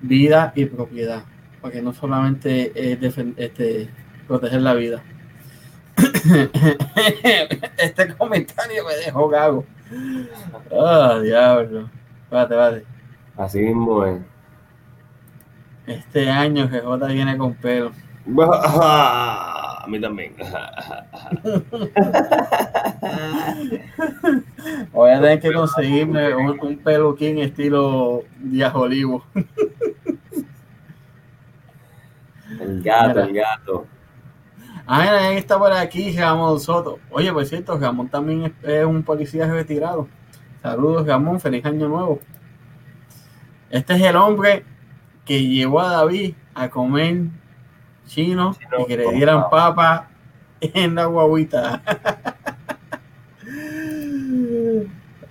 vida y propiedad, porque no solamente es este, proteger la vida. este comentario me dejó gago. Ah, diablo. Espérate, espérate. Así mismo es. Este año GJ viene con pelo. A mí también. Voy a tener que conseguirme un, un peluquín estilo Díaz Olivo. El gato, Mira. el gato. Ah, mira, ahí está por aquí Ramón Soto. Oye, por cierto, Ramón también es, es un policía retirado. Saludos, Ramón. Feliz año nuevo. Este es el hombre que llevó a David a comer chino y que le dieran papa. papa en la guaguita.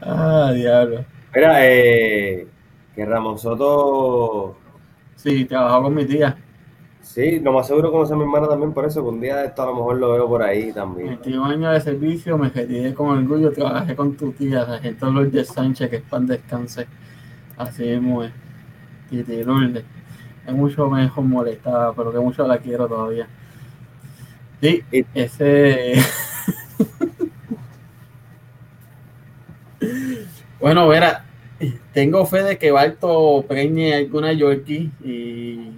ah, diablo. Mira, eh, que Ramón Soto, Sí, trabajó con mi tía. Sí, lo más seguro conoce a mi hermana también por eso, que un día de esto a lo mejor lo veo por ahí también. 21 años de servicio, me retiré con orgullo, trabajé con tu tía, Sargento Lourdes Sánchez, que es pan descanse. Así mismo es. Titi Lourdes. Es mucho mejor molestada, pero que mucho la quiero todavía. Sí, Y- ese. bueno, verá, tengo fe de que Balto preñe alguna Yorkie y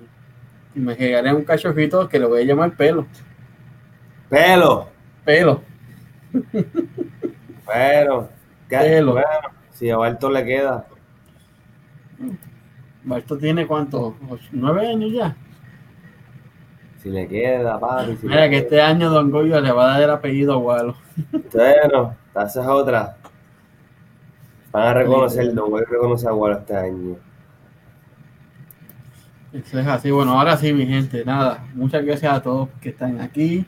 me llegaré un cachorrito que le voy a llamar pelo. Pelo. Pelo. Pero. ¿qué- Pelo. Bueno, si a Barto le queda. Balto tiene cuánto? ¿Ocho- ¿Nueve años ya? Si le queda. Si Mira que queda. este año Don Goyo le va a dar el apellido a Gualo. Bueno, esa es otra. Van a reconocer, no voy a reconocer a Gualo este año. Eso es así. Bueno, ahora sí, mi gente, nada. Muchas gracias a todos que están aquí.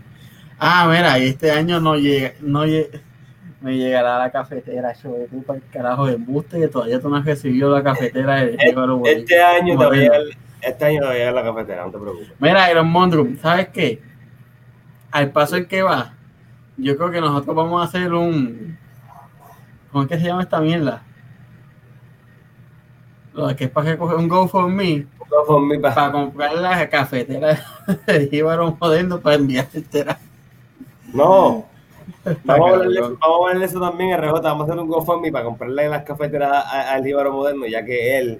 Ah, mira, y este año no llega, no lle- me llegará la cafetera, yo de para el carajo de embuste que todavía tú no has recibido la cafetera de Boricua. Este año te va a Bueno. llegar, este año te va a llegar la cafetera, no te preocupes. Mira, Iron Mondrum, ¿sabes qué? Al paso en que va, yo creo que nosotros vamos a hacer un. ¿Cómo es que se llama esta mierda? Lo de que es para que coger un GoFundMe Para comprar la cafetera de Jíbaro Moderno para enviarte No. Vamos a, vamos a ponerle eso también a RJ. Vamos a hacer un GoFundMe para comprarle las cafeteras al Jíbaro Moderno, ya que él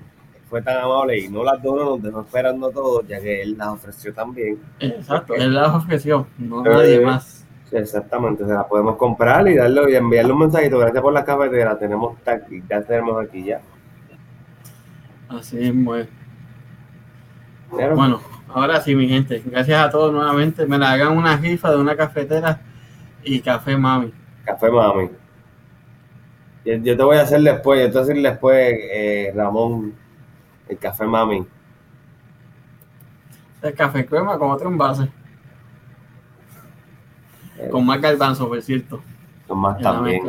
fue tan amable y no las donó, nos dejó esperando todos, ya que él las ofreció también. Exacto, él las ofreció, no nadie más. Exactamente, se las podemos comprar y darle y enviarle un mensajito. Gracias por las cafeteras, tenemos ya tenemos aquí ya. Así es. Bueno, ahora sí, mi gente, gracias a todos nuevamente. Me la hagan una rifa de una cafetera y café mami. Café mami. Yo, yo te voy a hacer después, yo te voy a hacer después, eh, Ramón, el café mami. El café crema con otro envase. Eh, Con más garbanzo, por cierto. Con más también.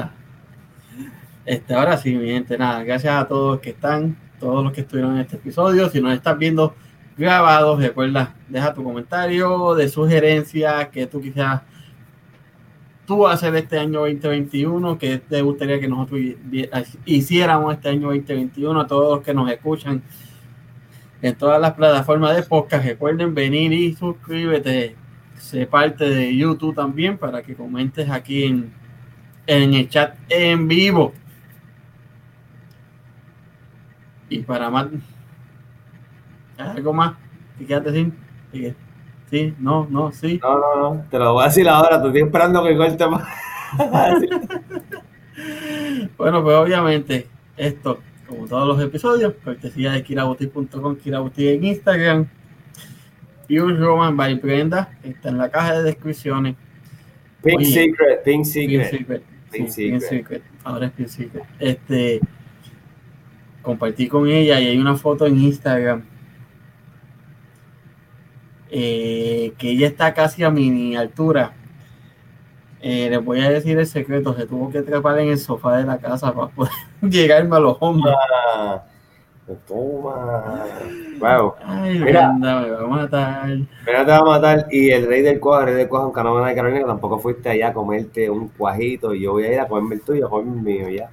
Este, ahora sí, mi gente, nada, gracias a todos los que están, todos los que estuvieron en este episodio. Si nos estás viendo grabados, recuerda, deja tu comentario de sugerencia que tú quizás tú hacer este año 2021, que te gustaría que nosotros hiciéramos este año 2021, a todos los que nos escuchan en todas las plataformas de podcast, recuerden venir y suscríbete, sé parte de YouTube también para que comentes aquí en, en el chat en vivo. Y para más, algo más que quieras decir, Sí, sí, no, no, sí. No, no, no, te lo voy a decir ahora, te estoy esperando que corte más. Bueno, pues obviamente esto, como todos los episodios, cortesía de kirabuti.com, kirabuti en Instagram, Pure Roman by Brenda, que está en la caja de descripciones. Pink Oye. Secret, Pink Pink Secret. Secret. Pink Sí, Pink Secret. Secret. Ahora es Pink Secret. Este, compartí con ella y hay una foto en Instagram eh, que ella está casi a mi altura. Eh, les voy a decir el secreto, se tuvo que trepar en el sofá de la casa para poder llegarme a los hombros. Ah, Toma. Wow. Ay, Mira. Brenda, me va a matar. Mira, te va a matar. Y el rey del cuajo, el rey del cuajo en Canadá de Carolina, tampoco fuiste allá a comerte un cuajito. Y yo voy a ir a comerme el tuyo, a comerme el mío ya.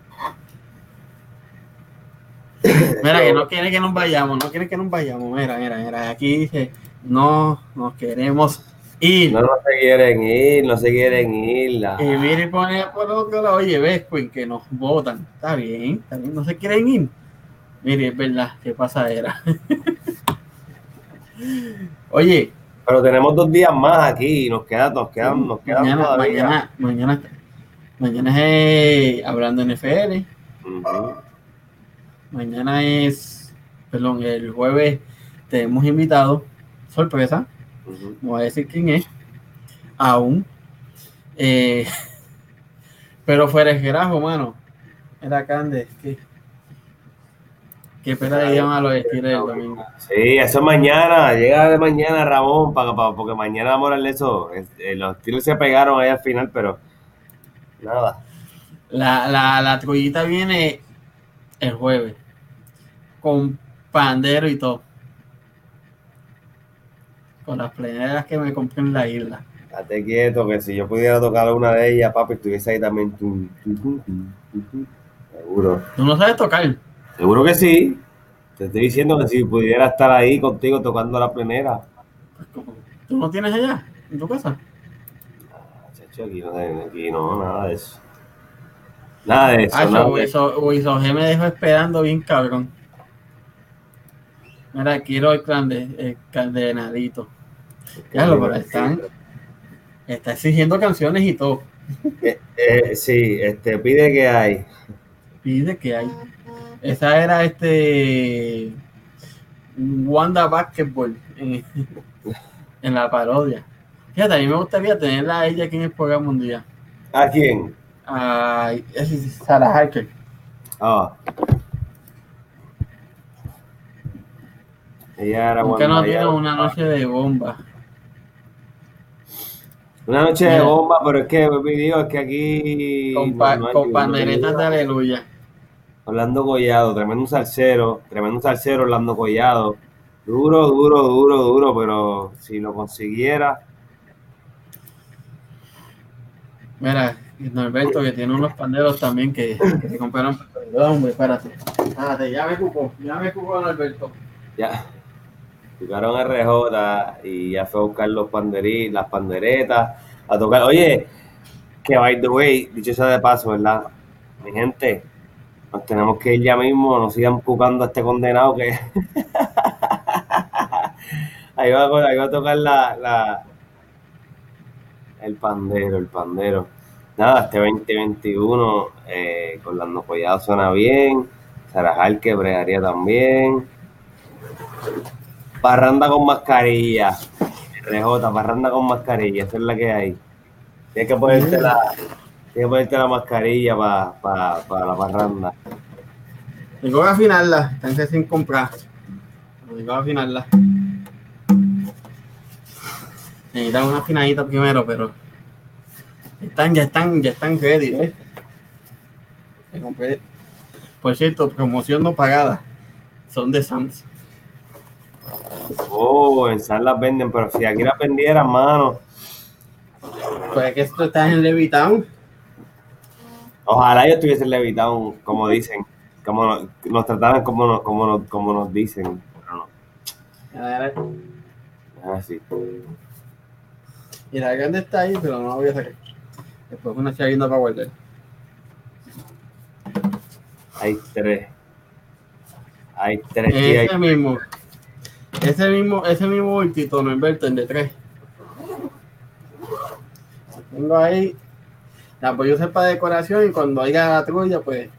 Mira, que no quiere que nos vayamos, no quiere que nos vayamos. Mira, mira, mira. Aquí dice, no nos queremos ir. No, no se quieren ir, no se quieren ir. la- Y mire, pone por otro lado, oye, ves, Queen, que nos votan. Está bien, está bien, no se quieren ir. Mire, es verdad, qué pasadera. oye, Pero tenemos dos días más aquí y nos quedan, nos quedan, nos quedan mañana, todavía. mañana, mañana, mañana es hablando NFL. Ujú. Mañana es, perdón, el jueves tenemos invitado, sorpresa, no voy a decir quién es, aún. Eh, pero fuera el gerajo, mano. Era Cande, que. Qué pena le llaman a los estilos del domingo. Sí, eso es mañana, llega de mañana Ramón, para, para- porque mañana vamos a hablar de eso. Este, los tiros se pegaron ahí al final, pero nada. La, la, la trullita viene el jueves. Con pandero y todo. Con las pleneras que me compré en la isla. Date quieto, que si yo pudiera tocar una de ellas, papi, estuviese ahí también. Tum, tum, tum. Seguro. Tú no sabes tocar. Seguro que sí. Te estoy diciendo que si pudiera estar ahí contigo tocando la primera. ¿Tú no tienes allá? ¿En tu casa? Chacho, aquí no, aquí no, nada de eso. Nada de eso. Ah, nada de- Wiso G me dejó esperando bien cabrón. Mira, quiero el, candenadito. Ya lo pero están. Está exigiendo canciones y todo. Eh, eh, sí, este, pide que hay. Pide que hay. Esa era este. Wanda Basketball en, en la parodia. Fíjate, a mí me gustaría tenerla a ella aquí en el programa un día. ¿A quién? Es es Sarah Harker. Ah. Ella era ¿Por qué cuando no tiene una noche de bomba? Una noche de bomba, pero es que, digo, es que aquí. Con, pa- no con de aleluya. Orlando Collado, tremendo salsero, tremendo salsero Orlando Collado. Duro, duro, duro, duro, pero si lo consiguiera. Mira, Norberto que tiene unos panderos también que, que se compraron. No, hombre, espérate. Espérate, ya me cupo, ya me cupo Norberto. Ya. Tocaron RJ y ya fue a buscar los panderí, las panderetas, a tocar. Oye, que by the way, dicho sea de paso, ¿verdad? Mi gente, nos tenemos que ir ya mismo, no sigan buscando a este condenado que. ahí, va, ahí va a tocar la. El pandero, el pandero. Nada, este 2021 eh, con las Collado suena bien. Sarajal que bregaría también. Parranda con mascarilla. RJ, parranda con mascarilla, esa es la que hay. Tienes que ponerte la, tienes que ponerte la mascarilla para la parranda. Tengo que afinarla, tengo sin comprar. Tengo que afinarla. Necesitan una afinadita primero, pero están, ya están, ya están ready, ¿eh? Por cierto, promoción no pagada. Son de Sam's. Oh, en San las venden, pero si aquí las vendieran, mano. Pues es que esto está en Levitown. Ojalá yo estuviese levitado, como dicen. Como nos, nos trataran como nos, como nos, como nos dicen. Pero no, A ver. Y la grande está ahí, pero no la voy a sacar. Después una chavinda para guardar. Hay tres. Hay tres y hay Ese mismo. Ese mismo, ese mismo bultito, no inverto en de tres. Tengo ahí. La voy a usar para decoración y cuando haya patrulla, pues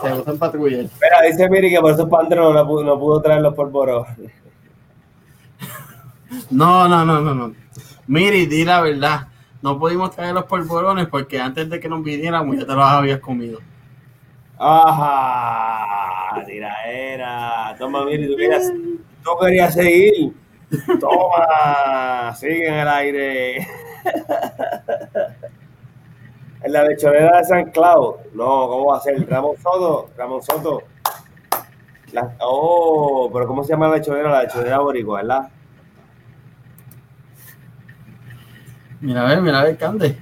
se usan patrullas. Espera, dice Miri que por esos panderos no, pudo, no pudo traer los porboros. No, no, no, no, no. Miri, di la verdad. No pudimos traer los polvorones porque antes de que nos viniéramos ya te los habías comido. ¡Ajá! Tiraera. Toma, Miri, tú querías, tú querías seguir. Toma, sigue en el aire. En la lechonera de San Clau. No, ¿cómo va a ser? Ramón Soto. Ramón Soto. La- oh, pero ¿cómo se llama la lechonera? La lechonera boricua, ¿verdad? Mira a ver, mira a ver, Cande.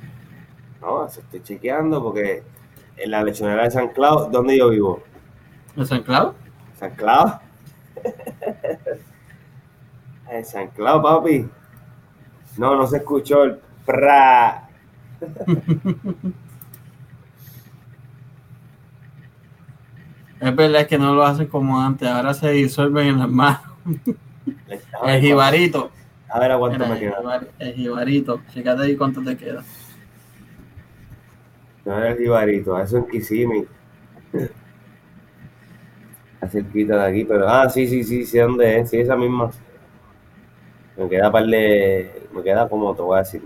No, se estoy chequeando porque en la lechonera de San Clau, ¿dónde yo vivo? ¿En San Clau? ¿San Clau? En San Clau, papi. No, no se escuchó el pra. Es verdad que no lo hacen como antes, ahora se disuelven en las manos. El jibarito. A ver a cuánto Mira, me el, queda. el jibarito. Fíjate ahí cuánto te queda. No era el jibarito, eso en Kissimmee. Cerquita de aquí, pero. Ah, sí, sí, sí, sí, ¿dónde es? Sí, esa misma. Me queda par de. Me queda como te voy a decir.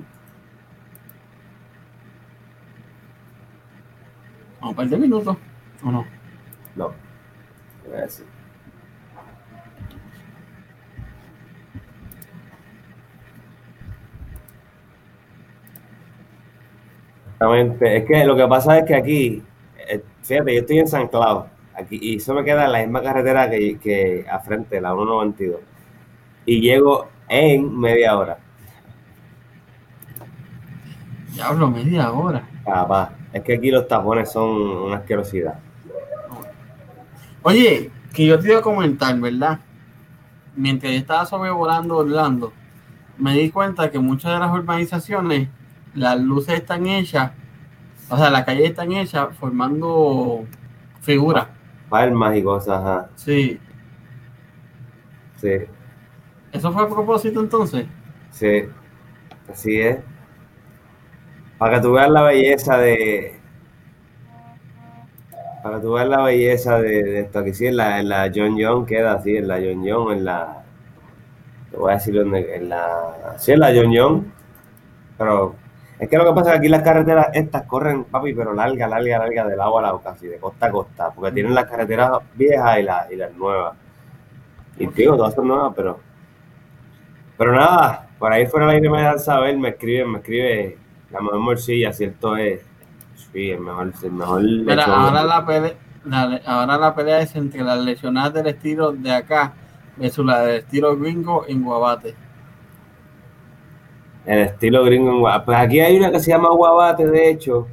Un par de minutos. ¿O no? No. Te voy a decir. Exactamente. Es que lo que pasa es que aquí, eh, fíjate, yo estoy en San Clau, aquí, y eso me queda en la misma carretera que, que a frente, la 192. Y llego en media hora. Diablo, media hora. Papá, es que aquí los tapones son una asquerosidad. Oye, que yo te iba a comentar, ¿verdad? Mientras yo estaba sobrevolando Orlando, me di cuenta que muchas de las urbanizaciones, las luces están hechas, o sea, las calles están hechas formando figuras. Palmas y cosas, ajá. Sí. Sí, ¿Eso fue a propósito entonces? sí. Así es. Para que tú veas la belleza de. Para que tú veas la belleza de, de esto. Aquí sí, en la, en la John John queda así, en la John John, en la. Te voy a decir dónde. En la. Sí, en la John John. Pero. Es que lo que pasa es que aquí las carreteras estas corren, papi, pero larga, larga, larga, del agua a la casi, de costa a costa. Porque tienen las carreteras viejas y, las y las nuevas. Y digo, todas son nuevas, pero. Pero nada, por ahí fuera del aire me dejan saber, me escriben, me escribe la mejor morcilla, cierto es. Sí, el mejor, el mejor lechón. ahora la pelea, la- ahora la pelea es entre las lesionadas del estilo de acá versus la del estilo gringo en Guabate. El estilo gringo en Guabate. Pues aquí hay una que se llama Guabate, de hecho.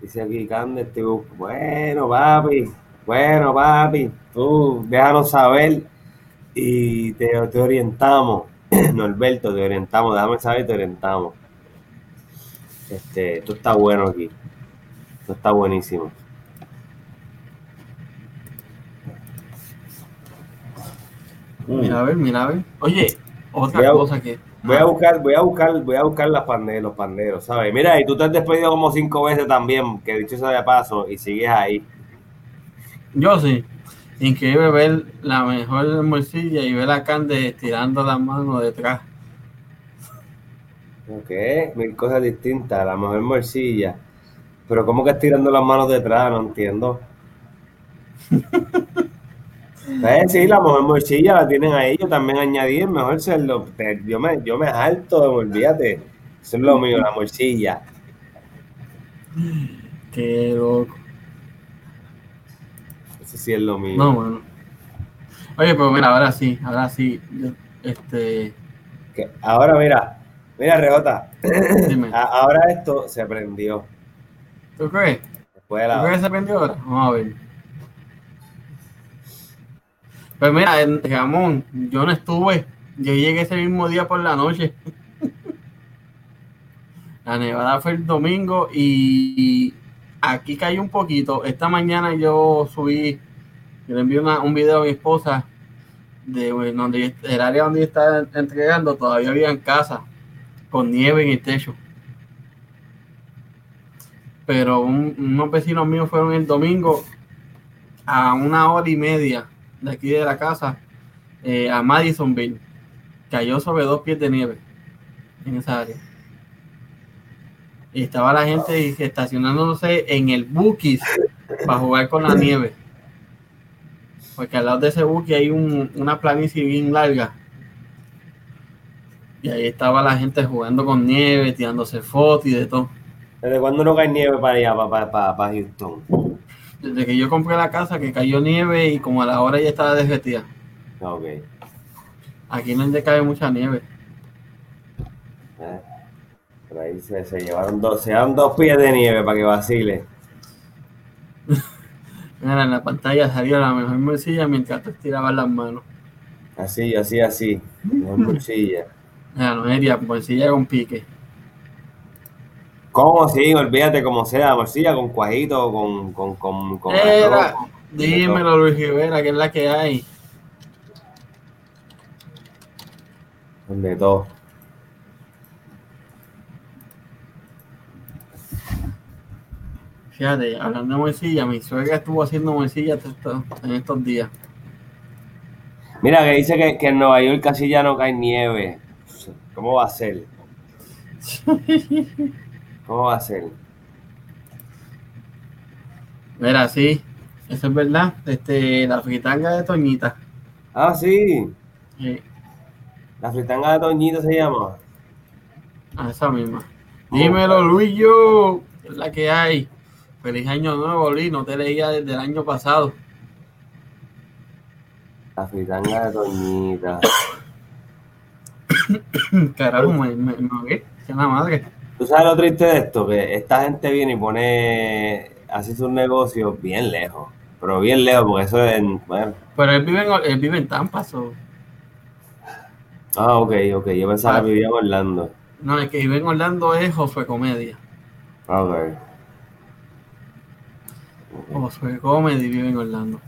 Dice aquí, Cande, este Bueno, papi, bueno, papi, tú déjanos saber y te, te orientamos. Norberto, te orientamos, déjame saber y te orientamos. Este, esto está bueno aquí. Esto está buenísimo. Mira a ver, mira a ver. Oye, otra Voy a- cosa que. Voy a buscar, voy a buscar, voy a buscar las panderos, los panderos, ¿sabes? Mira, y tú te has despedido como cinco veces también, que dicho sea de paso, y sigues ahí. Yo sí. Increíble ver la mejor morcilla y ver a Cande estirando las manos detrás. Ok, mil cosas distintas, la mejor morcilla. Pero ¿cómo que estirando las manos detrás? No entiendo. Eh, sí, la mejor morcilla la tienen ahí. Yo también añadí el mejor cerdo. Yo me, yo me harto, olvídate. Eso es lo mío, la morcilla. Qué loco. Eso sí es lo mío. No, mano. Oye, pero mira, ahora sí, ahora sí. Este. Ahora mira, mira, Rebota. Dime. A- Ahora esto se prendió. ¿Tú crees? Después de ¿Tú crees que se prendió ahora? Vamos a ver. Pues mira, en Ramón, yo no estuve. Yo llegué ese mismo día por la noche. La nevada fue el domingo y aquí cayó un poquito. Esta mañana yo subí, le envié un video a mi esposa de donde el área donde estaba entregando todavía había casas con nieve en el techo. Pero un- unos vecinos míos fueron el domingo a una hora y media de aquí de la casa eh, a Madisonville. Cayó sobre dos pies de nieve en esa área. Y estaba la gente estacionándose en el Bukis para jugar con la nieve. Porque al lado de ese Buki hay un- una planicie bien larga. Y ahí estaba la gente jugando con nieve, tirándose fotos y de todo. ¿Desde cuándo no cae nieve para allá, para, para, para Houston? Desde que yo compré la casa, que cayó nieve y como a la hora ya estaba derretida. Ok. Aquí no cae mucha nieve. Eh, Por ahí se, se llevaron dos, se llevaron dos pies de nieve para que vacile. Mira, en la pantalla salió la mejor morcilla mientras tú estirabas las manos. Así, así, así. Mejor morcilla. Mira, no sería morcilla con pique. ¿Cómo sí? Olvídate como sea, morcilla con cuajito, con, con, con, con Era, dímelo Luis Rivera, que es la que hay. De todo. Fíjate, hablando de morcilla, mi suegra estuvo haciendo morcilla en estos días. Mira, que dice que, que en Nueva York casi ya no cae nieve. ¿Cómo va a ser? ¿Cómo va a ser? Mira, sí, eso es verdad. Este, la fritanga de Toñita. Ah, sí. eh, La fritanga de Toñito se llama. a esa misma. Dímelo, Luis, yo, es la que hay. Feliz año nuevo, Luis, no te leía desde el año pasado. La fritanga de Toñita. Carajo, me, me, me la madre. ¿Tú sabes lo triste de esto? Que esta gente viene y pone, hace sus negocios bien lejos. Pero bien lejos, porque eso es en. Bueno. Pero él vive en, él vive en Tampa, so. Ah, ok, ok. Yo pensaba Ah. que vivía en Orlando. No, el que vive en Orlando es Josué Comedia. Ah, Ok. Josué Comedy vive en Orlando.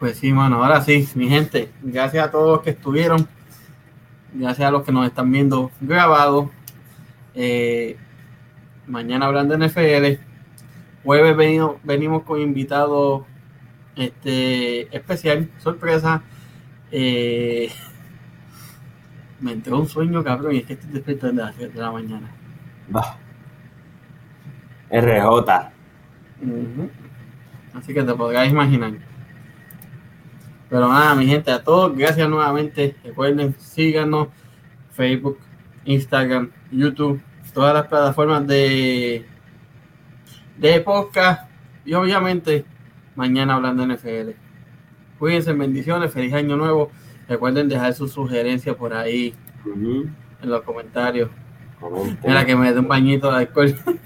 Pues sí, mano, ahora sí, mi gente, gracias a todos los que estuvieron, gracias a los que nos están viendo grabado. Eh, mañana hablando de NFL, jueves venimos, venimos con invitado este, especial, sorpresa. Eh, me entró un sueño, cabrón, y es que estoy despierto desde las 7 de la mañana. Bah. RJ. Así que te podrás imaginar. Pero nada, mi gente, a todos, gracias nuevamente. Recuerden, síganos, Facebook, Instagram, YouTube, todas las plataformas de, de podcast y obviamente mañana hablando NFL. Cuídense, bendiciones, feliz año nuevo. Recuerden dejar sus sugerencias por ahí en los comentarios. Comenten. Mira que me dé un bañito de alcohol.